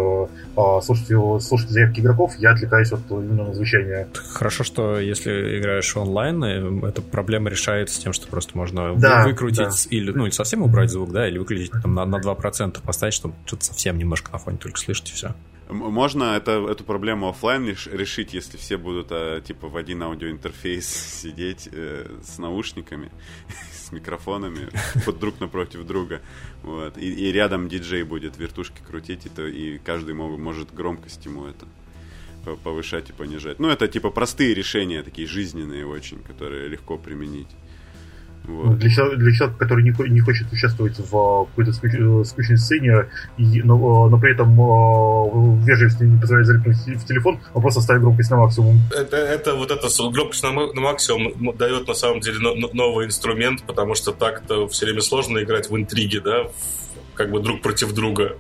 Speaker 6: а, слушать, слушать заявки игроков, я отвлекаюсь от именно на звучание.
Speaker 4: Хорошо, что если играешь онлайн, э, эта проблема решается тем, что просто можно да, выкрутить да. или, ну, или совсем убрать звук, да, или выключить там на, на 2% поставить, чтобы что-то совсем немножко на фоне только слышать и все.
Speaker 1: Можно это, эту проблему офлайн решить, если все будут э, типа в один аудиоинтерфейс сидеть э, с наушниками, с микрофонами под друг напротив друга. Вот. И, и рядом диджей будет вертушки крутить, и, и каждый мог, может громкость ему это повышать и понижать. Ну, это типа простые решения, такие жизненные очень, которые легко применить.
Speaker 6: Вот. Для, человека, для человека, который не, не хочет участвовать в а, какой-то скуч, э, скучной сцене, и, но, но при этом э, не позволяет залипнуть в телефон, он просто ставит громкость на максимум.
Speaker 5: Это, это вот эта громкость на, на максимум дает на самом деле новый инструмент, потому что так-то все время сложно играть в интриги, да, как бы друг против друга.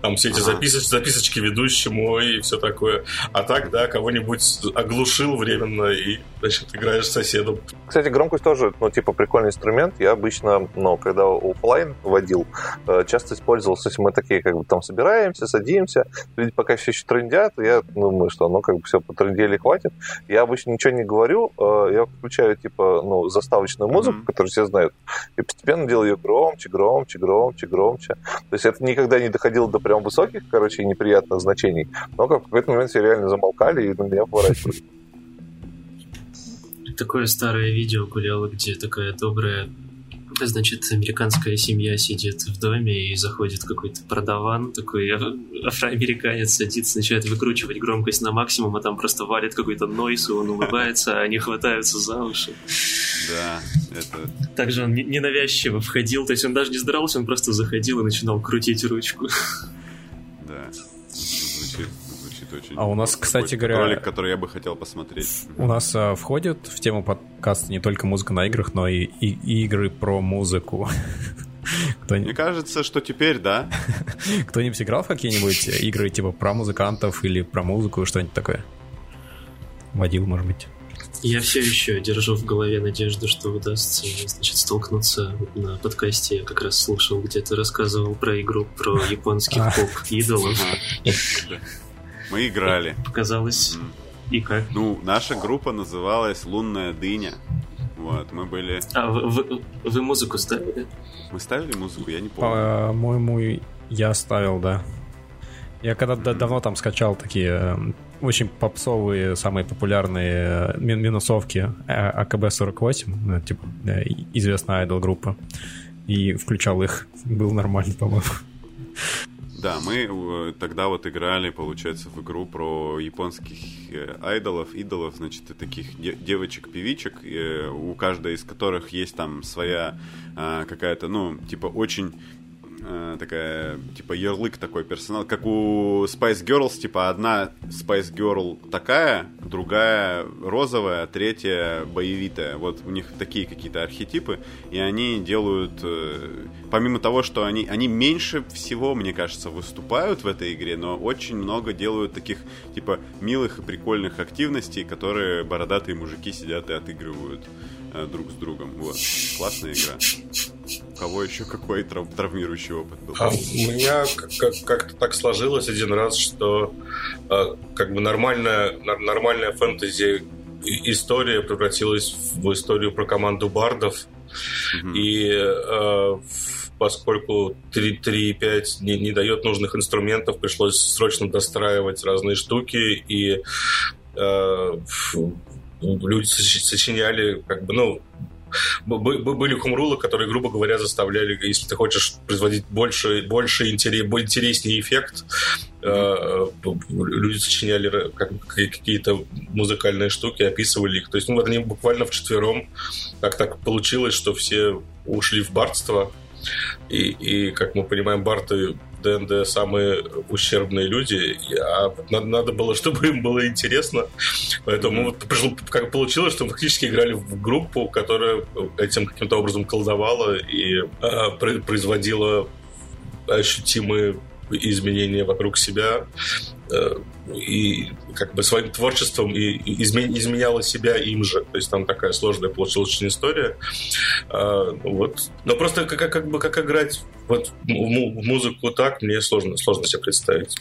Speaker 5: Там все эти ага. записоч, записочки ведущему и все такое. А так, да, кого-нибудь оглушил временно и, значит, играешь с соседом.
Speaker 3: Кстати, громкость тоже, ну, типа, прикольный инструмент. Я обычно, ну, когда офлайн водил, э, часто использовал, то есть мы такие, как бы, там собираемся, садимся, люди пока все еще трендят, я думаю, что, ну, как бы, все, потрендели, хватит. Я обычно ничего не говорю, э, я включаю, типа, ну, заставочную музыку, mm-hmm. которую все знают, и постепенно делаю ее громче, громче, громче, громче. То есть это никогда не доходило до прям высоких, короче, неприятных значений, но как в какой-то момент все реально замолкали и на меня поворачивали.
Speaker 2: Такое старое видео гуляло, где такая добрая Значит, американская семья сидит в доме и заходит какой-то продаван, такой афроамериканец садится, начинает выкручивать громкость на максимум, а там просто валит какой-то нойс, и он улыбается, а они хватаются за уши.
Speaker 1: Да, это...
Speaker 2: Также он ненавязчиво входил, то есть он даже не здрался, он просто заходил и начинал крутить ручку.
Speaker 1: Да, очень...
Speaker 4: А у нас, кстати говоря...
Speaker 1: Ролик, который я бы хотел посмотреть.
Speaker 4: У нас а, входит в тему подкаста не только музыка на играх, но и, и, и игры про музыку.
Speaker 1: Мне кажется, что теперь, да.
Speaker 4: Кто-нибудь играл в какие-нибудь игры типа про музыкантов или про музыку, что-нибудь такое? Водил, может быть.
Speaker 2: Я все еще держу в голове надежду, что удастся значит, столкнуться на подкасте. Я как раз слушал, где ты рассказывал про игру про японских поп-идолов.
Speaker 1: Мы играли.
Speaker 2: Показалось. И как?
Speaker 1: Ну, наша группа называлась «Лунная дыня». Вот, мы были...
Speaker 2: А вы, вы, вы музыку ставили?
Speaker 1: Мы ставили музыку, я не помню.
Speaker 4: По-моему, я ставил, да. Я когда mm-hmm. давно там скачал такие эм, очень попсовые, самые популярные э, мин минусовки э, АКБ-48, ну, типа э, известная айдол группа, и включал их. Был нормальный, по-моему.
Speaker 1: Да, мы тогда вот играли, получается, в игру про японских айдолов, идолов, значит, таких девочек-певичек, у каждой из которых есть там своя а, какая-то, ну, типа очень э, такая, типа, ярлык такой персонал, как у Spice Girls, типа, одна Spice Girl такая, другая розовая, третья боевитая. Вот у них такие какие-то архетипы, и они делают, э, помимо того, что они, они меньше всего, мне кажется, выступают в этой игре, но очень много делают таких, типа, милых и прикольных активностей, которые бородатые мужики сидят и отыгрывают э, друг с другом. Вот. Классная игра. Кого еще какой трав травмирующий опыт был?
Speaker 5: А у меня как-то так сложилось один раз, что э, как бы нормальная, нормальная фэнтези история превратилась в историю про команду бардов. Mm-hmm. И э, поскольку 3.5 не, не дает нужных инструментов, пришлось срочно достраивать разные штуки, и э, люди сочиняли, как бы, ну, были хумрулы, которые, грубо говоря, заставляли, если ты хочешь производить больше, больше интерес, интереснее эффект, mm-hmm. люди сочиняли какие-то музыкальные штуки, описывали их. То есть, ну, вот они буквально вчетвером, как так получилось, что все ушли в бардство, и, и как мы понимаем, барты ДНД самые ущербные люди, а надо, надо было, чтобы им было интересно. Поэтому вот пришло, как получилось, что мы фактически играли в группу, которая этим каким-то образом колдовала и э, производила ощутимые изменения вокруг себя э, и как бы своим творчеством и изменяла себя им же. То есть там такая сложная получилась очень история. А, вот. Но просто как, как бы как играть вот в музыку так, мне сложно, сложно себе представить.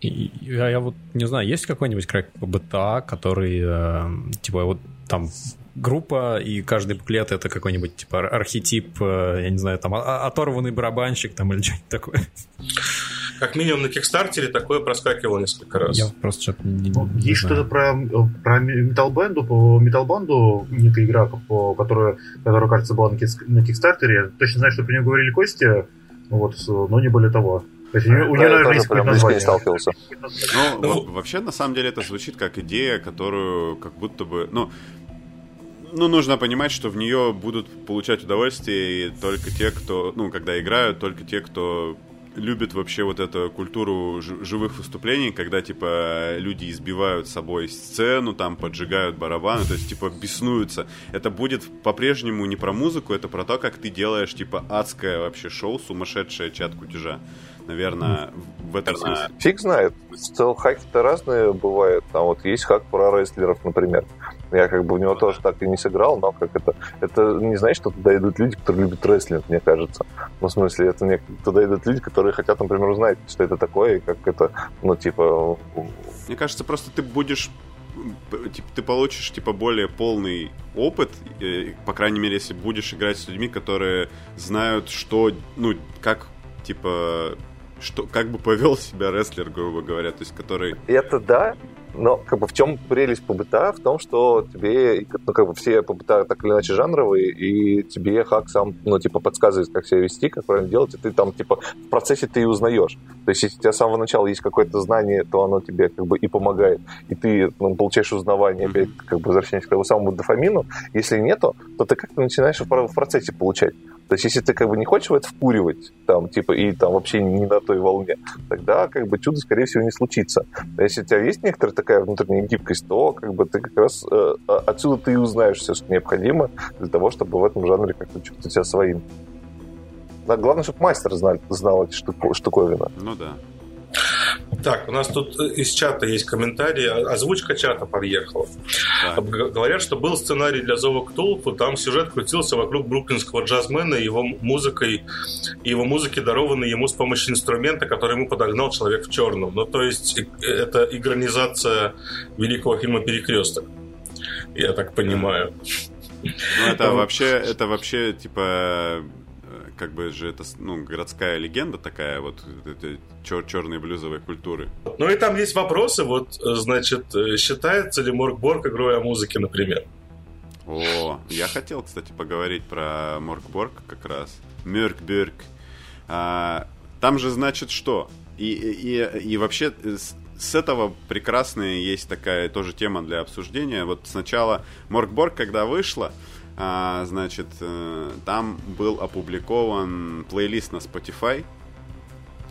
Speaker 4: Я, я вот не знаю, есть какой-нибудь крак БТА, который э, типа вот там группа, и каждый буклет это какой-нибудь типа архетип, э, я не знаю, там оторванный барабанщик там или что-нибудь такое.
Speaker 5: Как минимум на Кикстартере такое проскакивало несколько раз.
Speaker 4: Я просто что-то не,
Speaker 6: не Есть что-то про, про металбанду, по металбанду, некая игра, по, которая, которая, кажется, была на Кикстартере. Я точно знаю, что про нее говорили Кости, вот, но не более того.
Speaker 3: То есть у нее, у нее наверное, есть название. не сталкивался.
Speaker 1: Ну, ну, вообще, на самом деле, это звучит как идея, которую как будто бы... Ну, ну, нужно понимать, что в нее будут получать удовольствие только те, кто, ну, когда играют, только те, кто любит вообще вот эту культуру живых выступлений, когда, типа, люди избивают собой сцену, там, поджигают барабаны, то есть, типа, беснуются. Это будет по-прежнему не про музыку, это про то, как ты делаешь, типа, адское вообще шоу, сумасшедшее чат кутежа. Наверное, в этом смысле.
Speaker 3: Фиг знает. Хаки-то разные бывают. Там вот есть хак про рестлеров, например. Я как бы в него тоже так и не сыграл, но как это... Это не значит, что туда идут люди, которые любят рестлинг, мне кажется. Ну, в смысле, это не, туда идут люди, которые хотят, например, узнать, что это такое, и как это, ну, типа...
Speaker 1: Мне кажется, просто ты будешь типа, ты получишь типа более полный опыт, по крайней мере, если будешь играть с людьми, которые знают, что, ну, как, типа, что, как бы повел себя рестлер, грубо говоря, то есть который...
Speaker 3: Это да, Но как бы в чем прелесть ПБТА? В том, что тебе, ну, как бы все ПБТА так или иначе жанровые, и тебе хак сам, ну, типа, подсказывает, как себя вести, как правильно делать, и ты там, типа, в процессе ты и узнаешь. То есть, если у тебя с самого начала есть какое-то знание, то оно тебе как бы и помогает, и ты ну, получаешь узнавание, опять, как бы возвращаясь к тому самому дофамину. Если нету, то ты как-то начинаешь в процессе получать. То есть, если ты как бы не хочешь в это вкуривать, там, типа, и там вообще не на той волне, тогда как бы чудо, скорее всего, не случится. А если у тебя есть некоторая такая внутренняя гибкость, то как бы ты как раз э, отсюда ты и узнаешь все, что необходимо для того, чтобы в этом жанре как-то чувствовать себя своим. Да, главное, чтобы мастер знал, знал эти штуковины.
Speaker 1: Ну да.
Speaker 5: Так, у нас тут э, из чата есть комментарий. Озвучка чата подъехала. Так. Говорят, что был сценарий для Зова Ктулху, там сюжет крутился вокруг бруклинского джазмена и его музыкой, и его музыки, дарованной ему с помощью инструмента, который ему подогнал человек в черном. Ну, то есть, это игронизация великого фильма «Перекресток». Я так понимаю.
Speaker 1: Ну, это вообще, это вообще, типа, как бы же это ну, городская легенда такая, вот чер черной блюзовой культуры.
Speaker 5: Ну и там есть вопросы, вот, значит, считается ли Моргборг игрой о музыке, например?
Speaker 1: О, я хотел, кстати, поговорить про Моргборг как раз. Мёркберг. А, там же, значит, что? И, и, и вообще с, с этого прекрасная есть такая тоже тема для обсуждения. Вот сначала Моргборг, когда вышла, значит, э, там был опубликован плейлист на Spotify.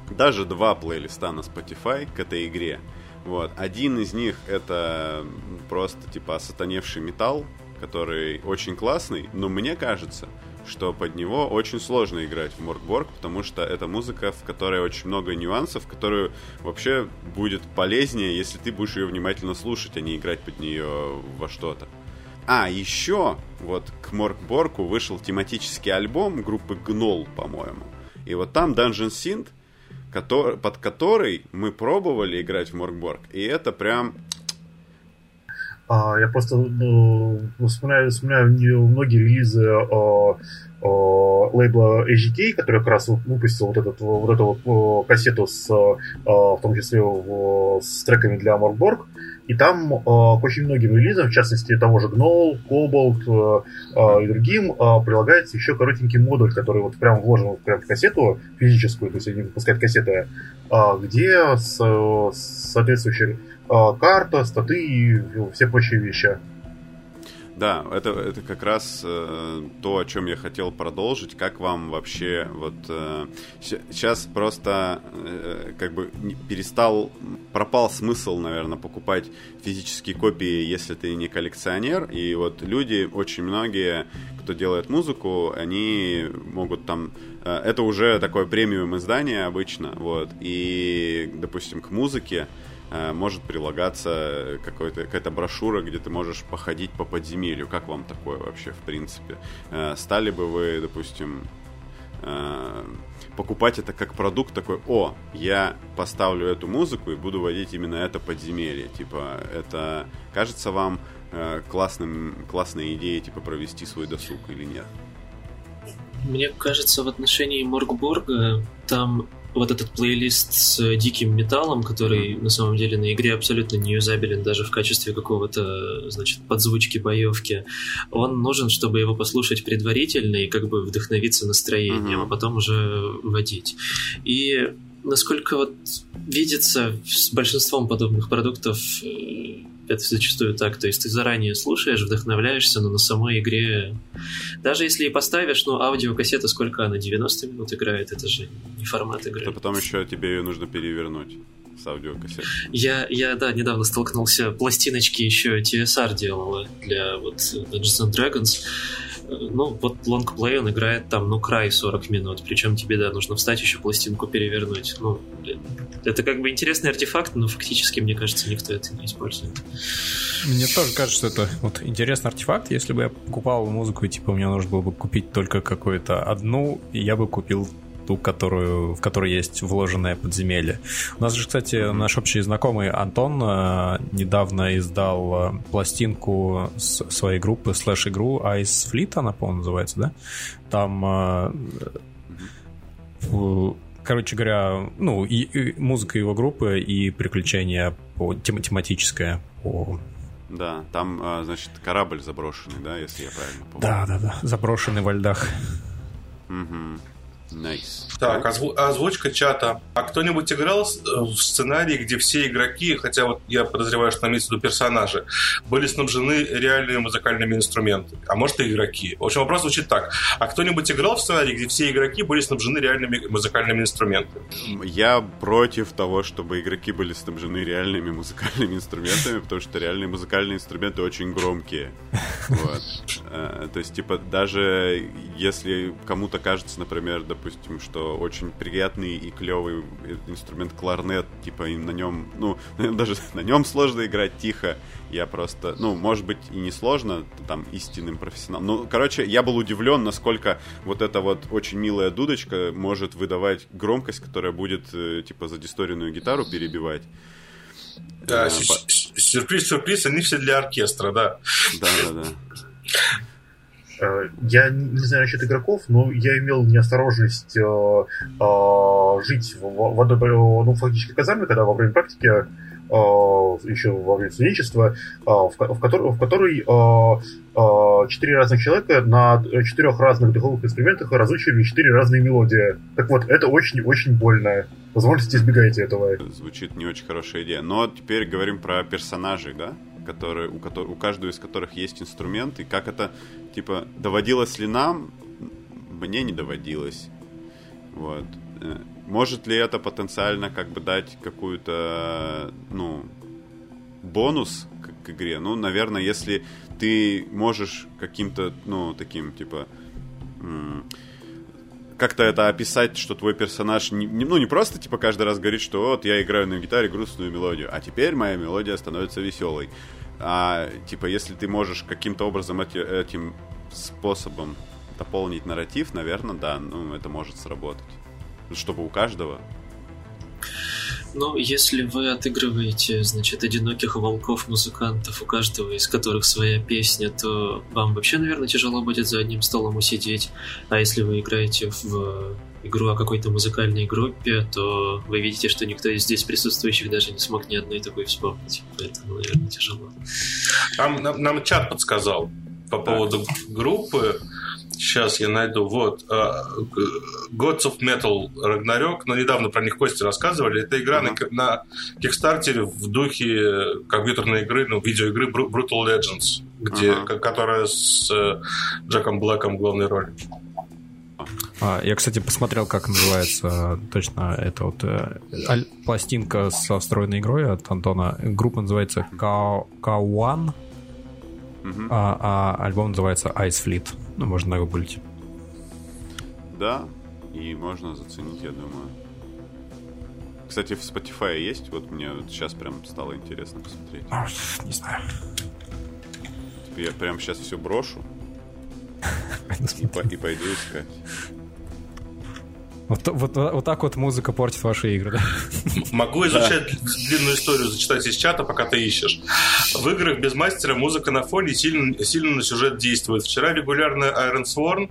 Speaker 1: Даже два плейлиста на Spotify к этой игре. Вот. Один из них это просто типа сатаневший металл, который очень классный, но мне кажется, что под него очень сложно играть в Моркборг, потому что это музыка, в которой очень много нюансов, которую вообще будет полезнее, если ты будешь ее внимательно слушать, а не играть под нее во что-то. А, еще вот к Моркборку вышел тематический альбом группы Гнол, по-моему. И вот там Dungeon Synth, который, под который мы пробовали играть в Моркборг. И это прям
Speaker 6: а, я просто ну, вспоминаю, вспоминаю многие релизы о, о лейбла HGK, который как раз выпустил вот, этот, вот эту вот кассету с, в том числе с треками для Моркборг. И там э, к очень многим релизам, в частности того же Gnoll, Cobalt э, э, и другим, э, прилагается еще коротенький модуль, который вот прям вложен прям в кассету физическую, то есть они выпускают кассеты, э, где с, с соответствующей э, карта, статы и все прочие вещи.
Speaker 1: Да, это, это как раз э, то, о чем я хотел продолжить. Как вам вообще вот э, сейчас просто э, как бы перестал, пропал смысл, наверное, покупать физические копии, если ты не коллекционер. И вот люди, очень многие, кто делает музыку, они могут там э, это уже такое премиум издание обычно, вот, и, допустим, к музыке может прилагаться какая-то брошюра, где ты можешь походить по подземелью. Как вам такое вообще, в принципе? Э, стали бы вы, допустим, э, покупать это как продукт такой, о, я поставлю эту музыку и буду водить именно это подземелье. Типа, это кажется вам классным, классной идеей, типа, провести свой досуг или нет?
Speaker 2: Мне кажется, в отношении Моргбурга там вот этот плейлист с диким металлом, который на самом деле на игре абсолютно не юзабелен даже в качестве какого-то, значит, подзвучки боевки, он нужен, чтобы его послушать предварительно и как бы вдохновиться настроением, mm-hmm. а потом уже водить. И насколько вот видится с большинством подобных продуктов э, это зачастую так. То есть ты заранее слушаешь, вдохновляешься, но на самой игре... Даже если и поставишь, ну, аудиокассета, сколько она? 90 минут играет? Это же не формат игры.
Speaker 1: Это потом еще тебе ее нужно перевернуть с аудиокассеты.
Speaker 2: Я, я, да, недавно столкнулся, пластиночки еще TSR делала для вот Dungeons and Dragons ну, вот лонгплей он играет там, ну, край 40 минут, причем тебе, да, нужно встать еще пластинку перевернуть. Ну, это как бы интересный артефакт, но фактически, мне кажется, никто это не использует.
Speaker 4: Мне тоже кажется, это вот интересный артефакт. Если бы я покупал музыку, и типа мне нужно было бы купить только какую-то одну, я бы купил ту, которую, в которой есть вложенное подземелье. У нас же, кстати, наш общий знакомый Антон э, недавно издал э, пластинку с своей группы, слэш-игру Ice Fleet, она, по-моему, называется, да? Там э, короче говоря, ну, и, и музыка его группы, и приключения по, тем, тематическое по
Speaker 1: да, там, значит, корабль заброшенный, да, если я правильно помню.
Speaker 4: Да, да, да. Заброшенный во льдах.
Speaker 1: Угу. Nice.
Speaker 5: Так, озву- озвучка чата. А кто-нибудь играл в сценарии, где все игроки, хотя вот я подозреваю, что в виду персонажи, были снабжены реальными музыкальными инструментами? А может и игроки? В общем, вопрос звучит так. А кто-нибудь играл в сценарии, где все игроки были снабжены реальными музыкальными инструментами?
Speaker 1: Я против того, чтобы игроки были снабжены реальными музыкальными инструментами, потому что реальные музыкальные инструменты очень громкие. Вот. Э, то есть, типа, даже если кому-то кажется, например, допустим, что очень приятный и клевый инструмент кларнет, типа и на нем, ну, даже на нем сложно играть тихо. Я просто, ну, может быть, и не сложно, там, истинным профессионалом. Ну, короче, я был удивлен, насколько вот эта вот очень милая дудочка может выдавать громкость, которая будет, э, типа, за дисторийную гитару перебивать.
Speaker 5: Да, э, сюрприз, сюрприз, они все для оркестра, да.
Speaker 1: Да, да, да.
Speaker 6: Э, я не знаю насчет игроков, но я имел неосторожность э, э, жить в, в одной, ну, фактически казарме, когда во время практики э, еще во время студенчества, э, в, в, котор, в которой э, четыре разных человека на четырех разных духовых инструментах разучивали четыре разные мелодии. Так вот, это очень-очень больно. Возможности избегайте этого.
Speaker 1: Звучит не очень хорошая идея. Но теперь говорим про персонажей, да? Которые, у, которых, у каждого из которых есть инструмент, и как это, типа, доводилось ли нам, мне не доводилось. Вот. Э, может ли это потенциально как бы дать какую-то, ну, бонус к, к игре? Ну, наверное, если ты можешь каким-то, ну, таким, типа, как-то это описать, что твой персонаж не, ну не просто типа каждый раз говорит, что вот я играю на гитаре грустную мелодию, а теперь моя мелодия становится веселой. А типа если ты можешь каким-то образом эти, этим способом дополнить нарратив, наверное, да, ну это может сработать, чтобы у каждого
Speaker 2: ну, если вы отыгрываете, значит, одиноких волков-музыкантов, у каждого из которых своя песня, то вам вообще, наверное, тяжело будет за одним столом усидеть. А если вы играете в игру о какой-то музыкальной группе, то вы видите, что никто из здесь присутствующих даже не смог ни одной такой вспомнить. Поэтому, наверное, тяжело.
Speaker 5: Там, нам, нам чат подсказал по поводу группы. Сейчас я найду. Вот. Uh, Gods of Metal Ragnarok. Но недавно про них Кости рассказывали. Это игра uh-huh. на, на Kickstarter в духе компьютерной игры, ну, видеоигры Brutal Legends, где, uh-huh. которая с э, Джеком Блэком в главной роли.
Speaker 4: А, я, кстати, посмотрел, как называется точно эта вот э, пластинка со встроенной игрой от Антона. Группа называется K1, угу. а, а альбом называется Ice Fleet. Ну, можно нагуглить.
Speaker 1: Да, и можно заценить, я думаю. Кстати, в Spotify есть? Вот мне вот сейчас прям стало интересно посмотреть.
Speaker 4: А, не знаю.
Speaker 1: Я прям сейчас все брошу и, по, и пойду искать.
Speaker 4: Вот, вот, вот так вот музыка портит ваши игры, да?
Speaker 5: Могу изучать да. длинную историю, зачитать из чата, пока ты ищешь. В играх без мастера музыка на фоне сильно, сильно на сюжет действует. Вчера регулярная Iron Sworn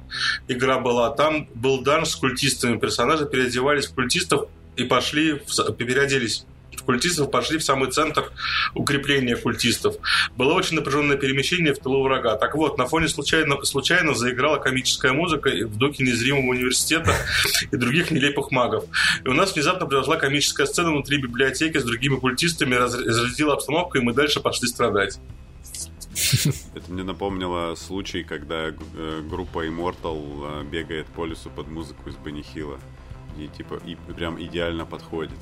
Speaker 5: игра была. Там был данж с культистами. Персонажи переодевались в культистов и пошли, переоделись культистов пошли в самый центр укрепления культистов. Было очень напряженное перемещение в тылу врага. Так вот, на фоне случайно, случайно заиграла комическая музыка в духе незримого университета и других нелепых магов. И у нас внезапно произошла комическая сцена внутри библиотеки с другими культистами, разрядила обстановку, и мы дальше пошли страдать.
Speaker 1: Это мне напомнило случай, когда э, группа Immortal э, бегает по лесу под музыку из Бенни И типа и прям идеально подходит.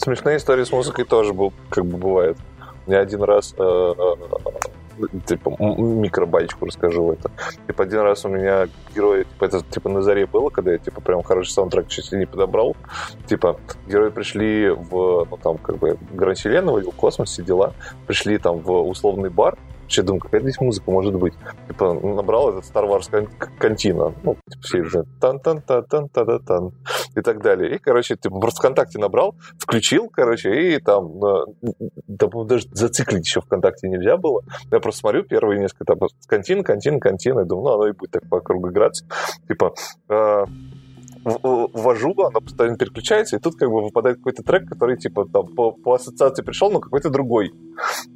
Speaker 3: Смешные истории с музыкой тоже был, как бы бывает. Не один раз э, э, типа микробайчику расскажу это. Типа один раз у меня герои, типа это типа на заре было, когда я типа прям хороший саундтрек чуть ли не подобрал. Типа герои пришли в, ну там как бы Гранд Селена, в космосе дела, пришли там в условный бар, Вообще думаю, какая здесь музыка может быть? Типа, набрал этот Star Wars Кантина. Ну, типа, все это тан тан тан тан тан тан и так далее. И, короче, типа, просто ВКонтакте набрал, включил, короче, и там, да, даже зациклить еще ВКонтакте нельзя было. Я просто смотрю первые несколько, там, Кантин, Кантин, Кантин, и думаю, ну, оно и будет так по кругу играться. Типа, э, ввожу, она постоянно переключается, и тут как бы выпадает какой-то трек, который, типа, там, по, по ассоциации пришел, но какой-то другой.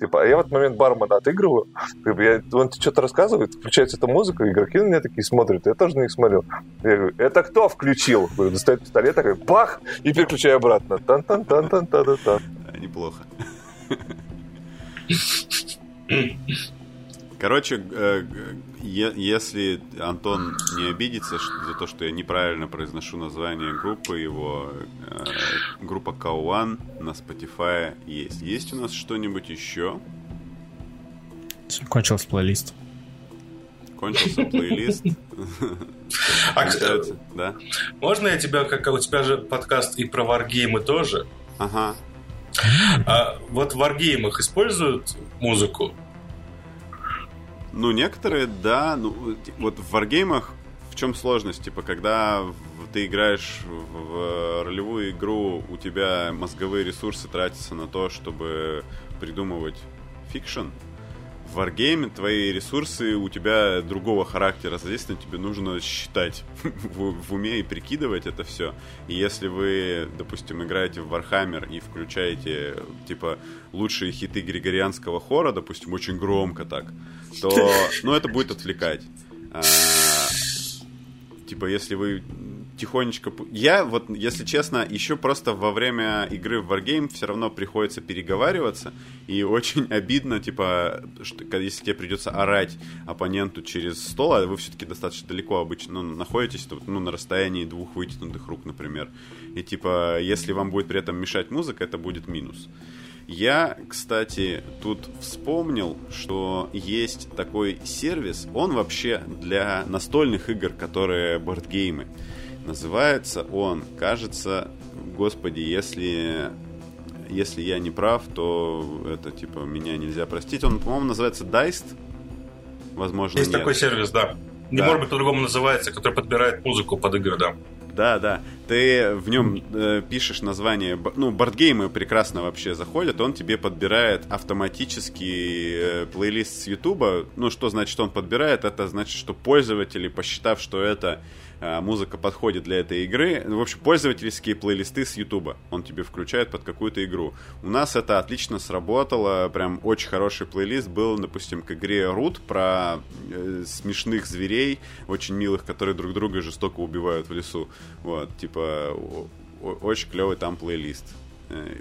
Speaker 3: Типа, а я в этот момент бармена отыгрываю, бы я, он что-то рассказывает, включается эта музыка, игроки на меня такие смотрят, я тоже на них смотрю. Я говорю, это кто включил? Говорю, достает пистолет, такой, бах, и переключаю обратно. Тан-тан-тан-тан-тан-тан.
Speaker 1: Неплохо. Короче, э, если Антон не обидится за то, что я неправильно произношу название группы, его э, группа K1 на Spotify есть. Есть у нас что-нибудь еще?
Speaker 4: Кончился плейлист.
Speaker 1: Кончился плейлист.
Speaker 5: А, да? Можно я тебя, как у тебя же подкаст и про варгеймы тоже?
Speaker 1: Ага.
Speaker 5: А вот в варгеймах используют музыку?
Speaker 1: Ну, некоторые, да. Ну, вот в варгеймах в чем сложность? Типа, когда ты играешь в ролевую игру, у тебя мозговые ресурсы тратятся на то, чтобы придумывать fiction, в wargame твои ресурсы у тебя другого характера, соответственно, тебе нужно считать в, в уме и прикидывать это все. И если вы, допустим, играете в Warhammer и включаете, типа, лучшие хиты григорианского хора, допустим, очень громко так, то, ну, это будет отвлекать. А, типа, если вы тихонечко... Я вот, если честно, еще просто во время игры в Wargame все равно приходится переговариваться, и очень обидно, типа, что, если тебе придется орать оппоненту через стол, а вы все-таки достаточно далеко обычно ну, находитесь, то, ну, на расстоянии двух вытянутых рук, например. И, типа, если вам будет при этом мешать музыка, это будет минус. Я, кстати, тут вспомнил, что есть такой сервис, он вообще для настольных игр, которые бордгеймы. Называется он, кажется, господи, если если я не прав, то это типа меня нельзя простить. Он, по-моему, называется Diced. Возможно,
Speaker 5: Есть
Speaker 1: нет.
Speaker 5: такой сервис, да. Не да. может быть по-другому называется, который подбирает музыку под игры, да.
Speaker 1: Да, да. Ты в нем э, пишешь название. Ну, бордгеймы прекрасно вообще заходят. Он тебе подбирает автоматически э, плейлист с Ютуба. Ну, что значит он подбирает? Это значит, что пользователи, посчитав, что это музыка подходит для этой игры. В общем, пользовательские плейлисты с YouTube. Он тебе включает под какую-то игру. У нас это отлично сработало. Прям очень хороший плейлист был, допустим, к игре Root про э, смешных зверей, очень милых, которые друг друга жестоко убивают в лесу. Вот, типа, очень клевый там плейлист. Э,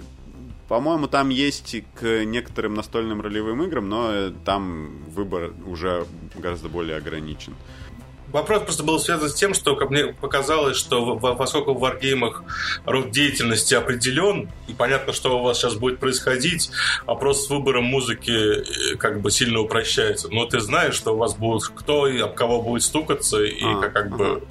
Speaker 1: по-моему, там есть к некоторым настольным ролевым играм, но э, там выбор уже гораздо более ограничен.
Speaker 5: Вопрос просто был связан с тем, что как мне показалось, что поскольку в варгеймах род деятельности определен, и понятно, что у вас сейчас будет происходить, вопрос с выбором музыки э, как бы сильно упрощается. Но ты знаешь, что у вас будет кто и об кого будет стукаться, и а, как, как ага. бы...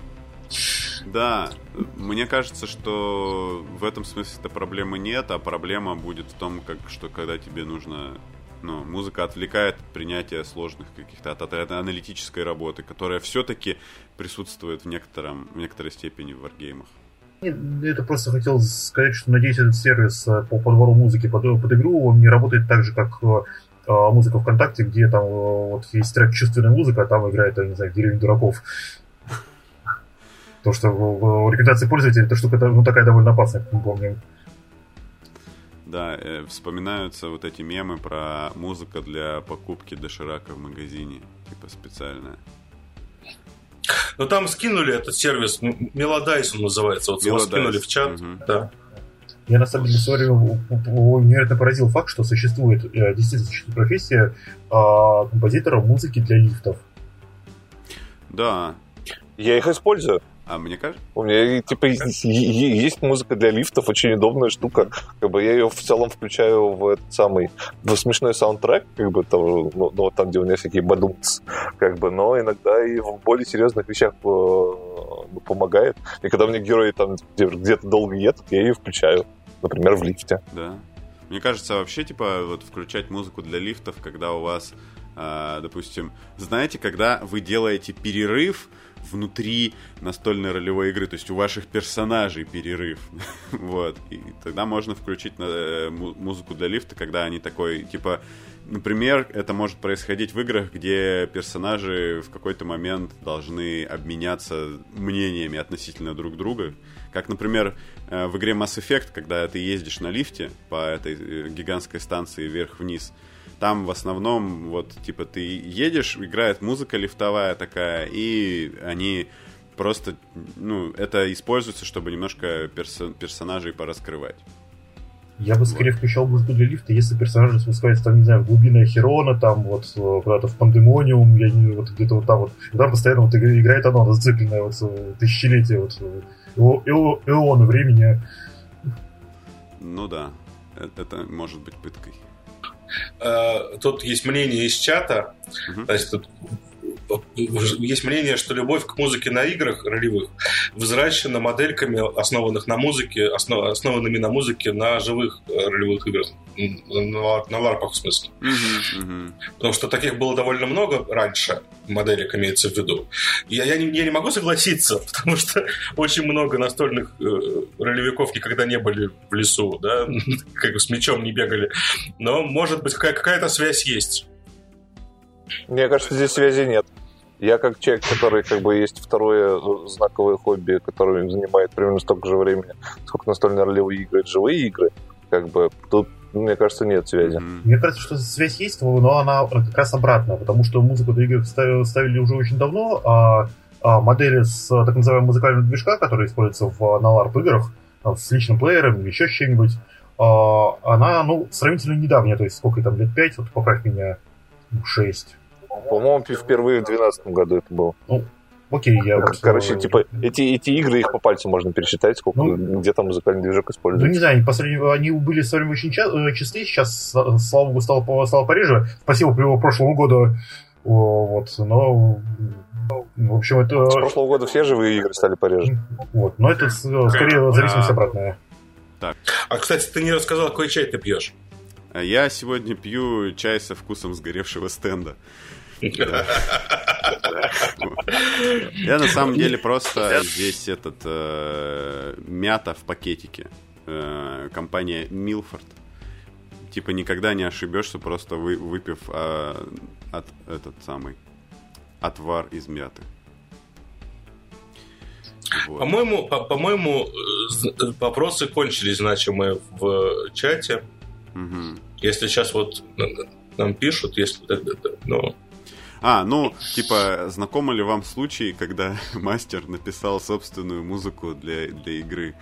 Speaker 1: Да, мне кажется, что в этом смысле-то проблемы нет, а проблема будет в том, как, что когда тебе нужно ну, музыка отвлекает от принятия сложных каких-то, от, от, аналитической работы, которая все-таки присутствует в, некотором, в некоторой степени в варгеймах.
Speaker 6: Это просто хотел сказать, что надеюсь, этот сервис э, по подбору музыки под, под игру, он не работает так же, как э, а, музыка ВКонтакте, где там э, вот есть трек чувственная музыка, а там играет, я не знаю, деревень дураков. То, что в, в рекомендации пользователя эта штука ну, такая довольно опасная, как мы помним.
Speaker 1: Да, э, вспоминаются вот эти мемы про музыка для покупки доширака в магазине, типа специальная.
Speaker 5: Ну там скинули этот сервис, Melodice он называется, вот его скинули в чат, угу. да.
Speaker 6: Я на самом деле смотрю, невероятно поразил факт, что существует, э, действительно существует профессия а, композитора музыки для лифтов.
Speaker 1: Да.
Speaker 3: Я их использую.
Speaker 1: А мне кажется?
Speaker 3: У меня, типа, есть музыка для лифтов, очень удобная штука. Как бы я ее в целом включаю в этот самый, в смешной саундтрек, как бы, там, ну, ну там, где у меня всякие бадумцы, как бы, но иногда и в более серьезных вещах э, ну, помогает. И когда мне герои там где-то долго едут, я ее включаю. Например, в лифте.
Speaker 1: Да. Мне кажется, вообще, типа, вот включать музыку для лифтов, когда у вас А, допустим, знаете, когда вы делаете перерыв внутри настольной ролевой игры, то есть у ваших персонажей перерыв, вот, и тогда можно включить э, музыку для лифта, когда они такой, типа, Например, это может происходить в играх, где персонажи в какой-то момент должны обменяться мнениями относительно друг друга. Как, например, э, в игре Mass Effect, когда ты ездишь на лифте по этой э, гигантской станции вверх-вниз, там в основном вот типа ты едешь, играет музыка лифтовая такая, и они просто, ну, это используется, чтобы немножко перс- персонажей пораскрывать.
Speaker 6: Я бы скорее включал музыку для лифта, если персонажи спускаются, там, не знаю, в глубины Херона, там, вот, э, куда-то в Пандемониум, я не, вот, где-то вот там вот. И там постоянно вот играет оно, зацикленное, вот, э, тысячелетие, вот, эо, эона времени.
Speaker 1: Ну да, это, это может быть пыткой.
Speaker 5: Тут есть мнение из чата, угу. то есть мнение, что любовь к музыке на играх ролевых взращена модельками, основанных на музыке, основ, основанными на музыке на живых э, ролевых играх. На, на ларпах, в смысле. Потому что таких было довольно много раньше, моделек имеется в виду. Я, я, не, я не могу согласиться, потому что очень много настольных э, ролевиков никогда не были в лесу, да, как бы с мечом не бегали. Но, может быть, какая- какая-то связь есть.
Speaker 3: Мне кажется, здесь связи нет. Я как человек, который как бы есть второе э, знаковое хобби, которое занимает примерно столько же времени, сколько настольные ролевые игры, это живые игры, как бы тут мне кажется, нет связи.
Speaker 6: Мне кажется, что связь есть, но она как раз обратная, потому что музыку для игр ставили уже очень давно, а, а модели с так называемого музыкального движка, который используется в, на LARP играх, а, с личным плеером или еще с чем-нибудь, а, она, ну, сравнительно недавняя, то есть сколько там, лет 5, вот поправь меня, 6.
Speaker 3: По-моему, впервые в 2012 году это было.
Speaker 6: Ну, окей, я...
Speaker 3: Вот, короче, типа, эти, эти игры, их по пальцам можно пересчитать, сколько, ну, где там музыкальный движок используется.
Speaker 6: Ну, не знаю, по сравнению, они были в свое время очень э, чисты, сейчас, слава богу, стало, стало пореже. Спасибо по прошлому году. Вот, но в общем, это...
Speaker 3: С прошлого года все живые игры стали пореже.
Speaker 6: Вот, но это скорее зависимость обратная.
Speaker 5: Так. А, кстати, ты не рассказал, какой чай ты пьешь?
Speaker 1: Я сегодня пью чай со вкусом сгоревшего стенда. Я на самом деле просто здесь этот э, мята в пакетике. Э, компания Милфорд. Типа никогда не ошибешься, просто вы, выпив э, от этот самый отвар из мяты.
Speaker 5: Вот. По-моему, по- по-моему, вопросы кончились значимые в чате. Угу. Если сейчас вот нам пишут, если ну,
Speaker 1: а, ну, типа, знакомы ли вам случаи, когда мастер написал собственную музыку для, для игры?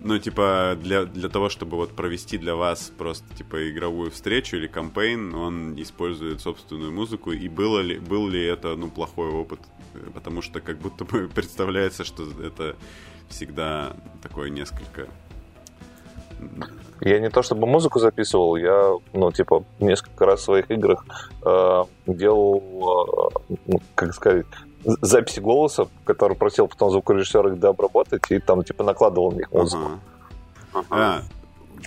Speaker 1: Ну, типа, для, для того, чтобы вот провести для вас просто, типа, игровую встречу или кампейн, он использует собственную музыку, и было ли, был ли это, ну, плохой опыт? Потому что как будто бы представляется, что это всегда такое несколько
Speaker 3: я не то чтобы музыку записывал, я, ну, типа, несколько раз в своих играх э, делал, э, как сказать, записи голоса, который просил потом звукорежиссера их дообработать, и там, типа, накладывал на них музыку.
Speaker 1: Ага. Ага. А,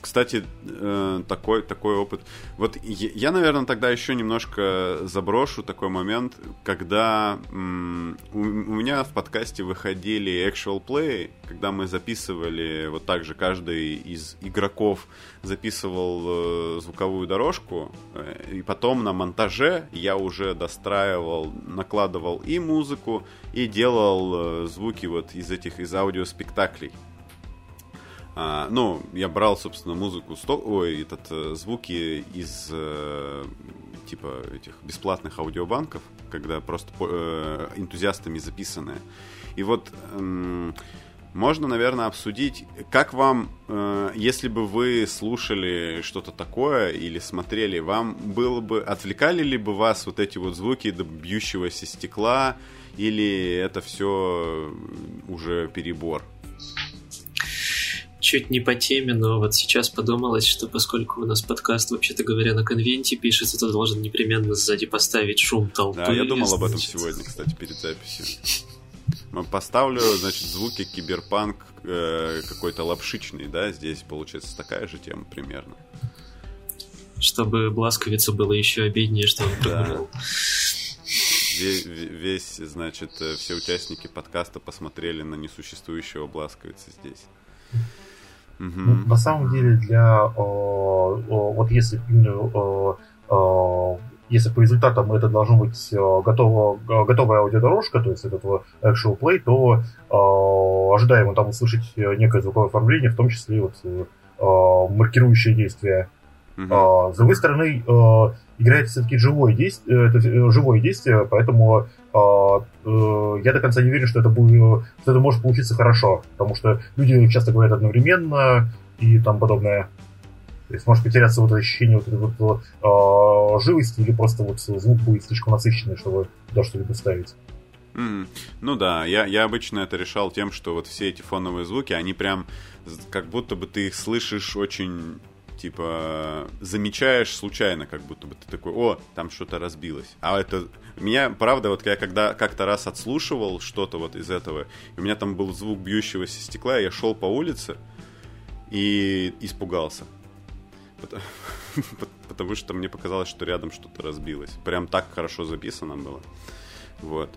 Speaker 1: кстати, э, такой, такой опыт. Вот я, наверное, тогда еще немножко заброшу такой момент, когда у, меня в подкасте выходили actual play, когда мы записывали, вот так же каждый из игроков записывал э, звуковую дорожку, э, и потом на монтаже я уже достраивал, накладывал и музыку, и делал звуки вот из этих, из аудиоспектаклей. А, ну, я брал, собственно, музыку, сто... ой, этот, э, звуки из э, типа этих бесплатных аудиобанков, когда просто э, энтузиастами записанные. И вот э, можно, наверное, обсудить, как вам, э, если бы вы слушали что-то такое или смотрели, вам было бы, отвлекали ли бы вас вот эти вот звуки до бьющегося стекла, или это все уже перебор?
Speaker 2: Чуть не по теме, но вот сейчас подумалось, что поскольку у нас подкаст, вообще-то говоря, на конвенте пишется, то должен непременно сзади поставить шум толпы.
Speaker 1: Да, я думал об этом сегодня, кстати, перед записью. Поставлю, значит, звуки киберпанк э, какой-то лапшичный, да, здесь получается такая же тема примерно.
Speaker 2: чтобы Бласковицу было еще обиднее, что он прогулял.
Speaker 1: Весь, весь, значит, э, все участники подкаста посмотрели на несуществующего Бласковица здесь.
Speaker 6: Угу. На самом деле, для о, о, вот если о, если по результатам это должно быть готово, готовая аудиодорожка, то есть этот actual play, то э, ожидаемо там услышать некое звуковое оформление, в том числе вот э, маркирующие действия. Uh-huh. Э, с другой стороны, э, играет все-таки живое действие, это живое действие, поэтому э, э, я до конца не верю, что это, будет, что это может получиться хорошо, потому что люди часто говорят одновременно и там подобное. То есть может потеряться вот ощущение вот вот, э, живости или просто вот звук будет слишком насыщенный, чтобы туда что-либо ставить.
Speaker 1: Mm. Ну да, я, я обычно это решал тем, что вот все эти фоновые звуки, они прям как будто бы ты их слышишь очень типа замечаешь случайно, как будто бы ты такой, о, там что-то разбилось. А это меня, правда, вот я когда как-то раз отслушивал что-то вот из этого, у меня там был звук бьющегося стекла, я шел по улице и испугался. Потому что мне показалось, что рядом что-то разбилось. Прям так хорошо записано было. Вот.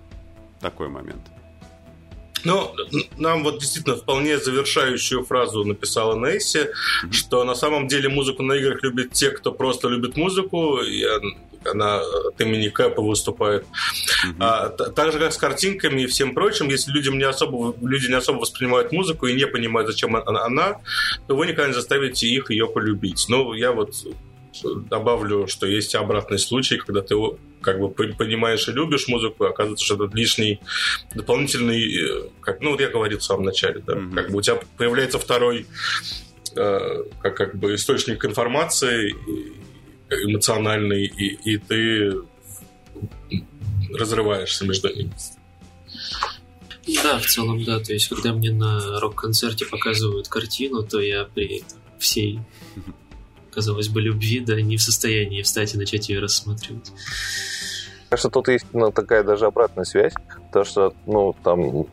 Speaker 1: Такой момент.
Speaker 5: Ну, нам вот действительно вполне завершающую фразу написала mm-hmm. что на самом деле музыку на играх любят те, кто просто любит музыку, и она от имени Кэпа выступает. Mm-hmm. А, так же, как с картинками и всем прочим, если людям не особо, люди не особо воспринимают музыку и не понимают, зачем она, она то вы никогда не заставите их ее полюбить. Ну, я вот добавлю, что есть обратный случай, когда ты как бы понимаешь и любишь музыку, и оказывается, что это лишний дополнительный, э, как, ну вот я говорил в самом начале, да, mm-hmm. как бы у тебя появляется второй э, как, как бы источник информации эмоциональный, и, и ты разрываешься между ними.
Speaker 2: Да, в целом, да. То есть, когда мне на рок-концерте показывают картину, то я при всей казалось бы, любви, да, не в состоянии встать и начать ее рассматривать.
Speaker 3: Кажется, тут есть ну, такая даже обратная связь, то что, ну, там,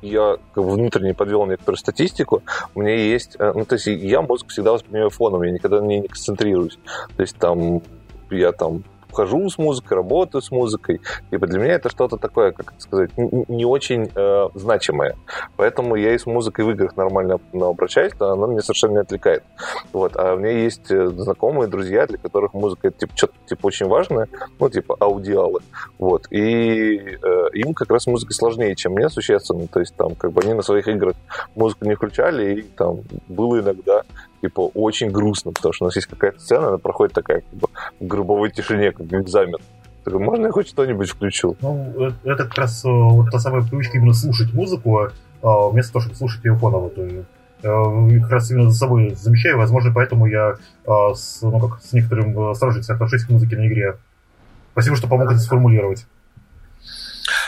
Speaker 3: я внутренне подвел некоторую статистику, у меня есть, э, ну, то есть я музыку всегда воспринимаю фоном, я никогда на ней не концентрируюсь. То есть там я там хожу с музыкой, работаю с музыкой. Типа для меня это что-то такое, как сказать, не очень э, значимое. Поэтому я и с музыкой в играх нормально обращаюсь, но она меня совершенно не отвлекает. Вот. А у меня есть э, знакомые, друзья, для которых музыка это типа, что-то типа, очень важное, ну, типа аудиалы. Вот. И э, им как раз музыка сложнее, чем мне существенно. То есть там как бы они на своих играх музыку не включали, и там было иногда типа, очень грустно, потому что у нас есть какая-то сцена, она проходит такая, как бы, в гробовой тишине, как экзамен. Так, можно я хоть что-нибудь включу?
Speaker 6: Ну, э, это как раз э, вот та самая привычка именно слушать музыку, а, вместо того, чтобы слушать ее фоново. То есть, э, как раз именно за собой замечаю, возможно, поэтому я а, с, ну, как, с некоторым осторожностью отношусь к музыке на игре. Спасибо, что помог это сформулировать.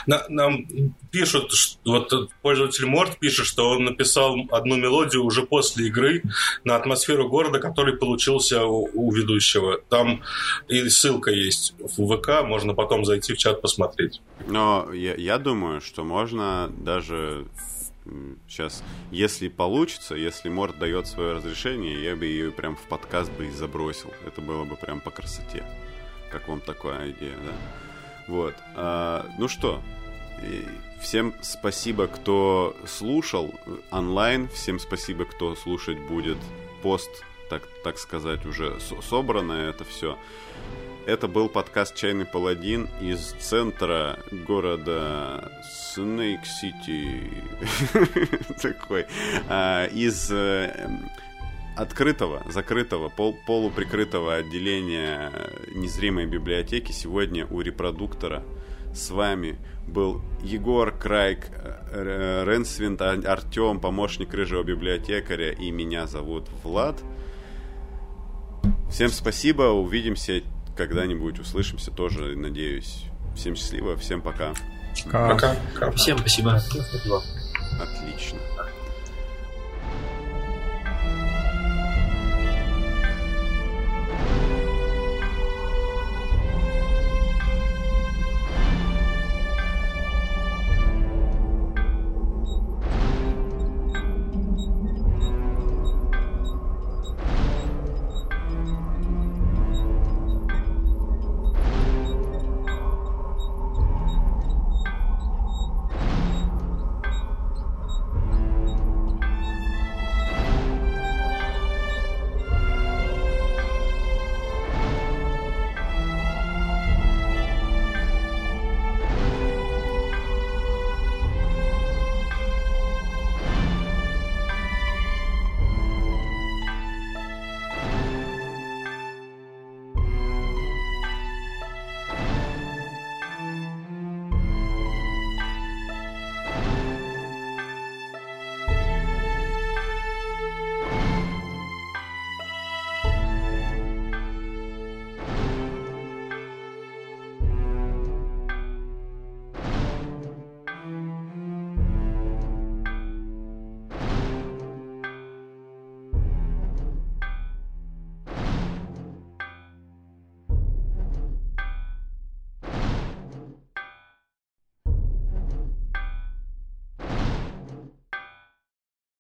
Speaker 5: На, нам пишут, вот пользователь Морд пишет, что он написал одну мелодию уже после игры на атмосферу города, который получился у, у ведущего. Там и ссылка есть в ВК, можно потом зайти в чат посмотреть.
Speaker 1: Но я, я думаю, что можно даже сейчас, если получится, если Морд дает свое разрешение, я бы ее прям в подкаст бы и забросил. Это было бы прям по красоте. Как вам такая идея, да? Вот. А, ну что, Всем спасибо, кто слушал онлайн. Всем спасибо, кто слушать будет пост, так, так сказать, уже собрано это все. Это был подкаст «Чайный паладин» из центра города Снейк Сити. Такой. А, из э, открытого, закрытого, пол, полуприкрытого отделения незримой библиотеки сегодня у репродуктора с вами был Егор Крайк, э, Ренсвинд, Артем, помощник рыжего библиотекаря, и меня зовут Влад. Всем спасибо, увидимся когда-нибудь, услышимся тоже, надеюсь. Всем счастливо, всем пока.
Speaker 2: Пока. пока. Всем спасибо.
Speaker 1: Отлично.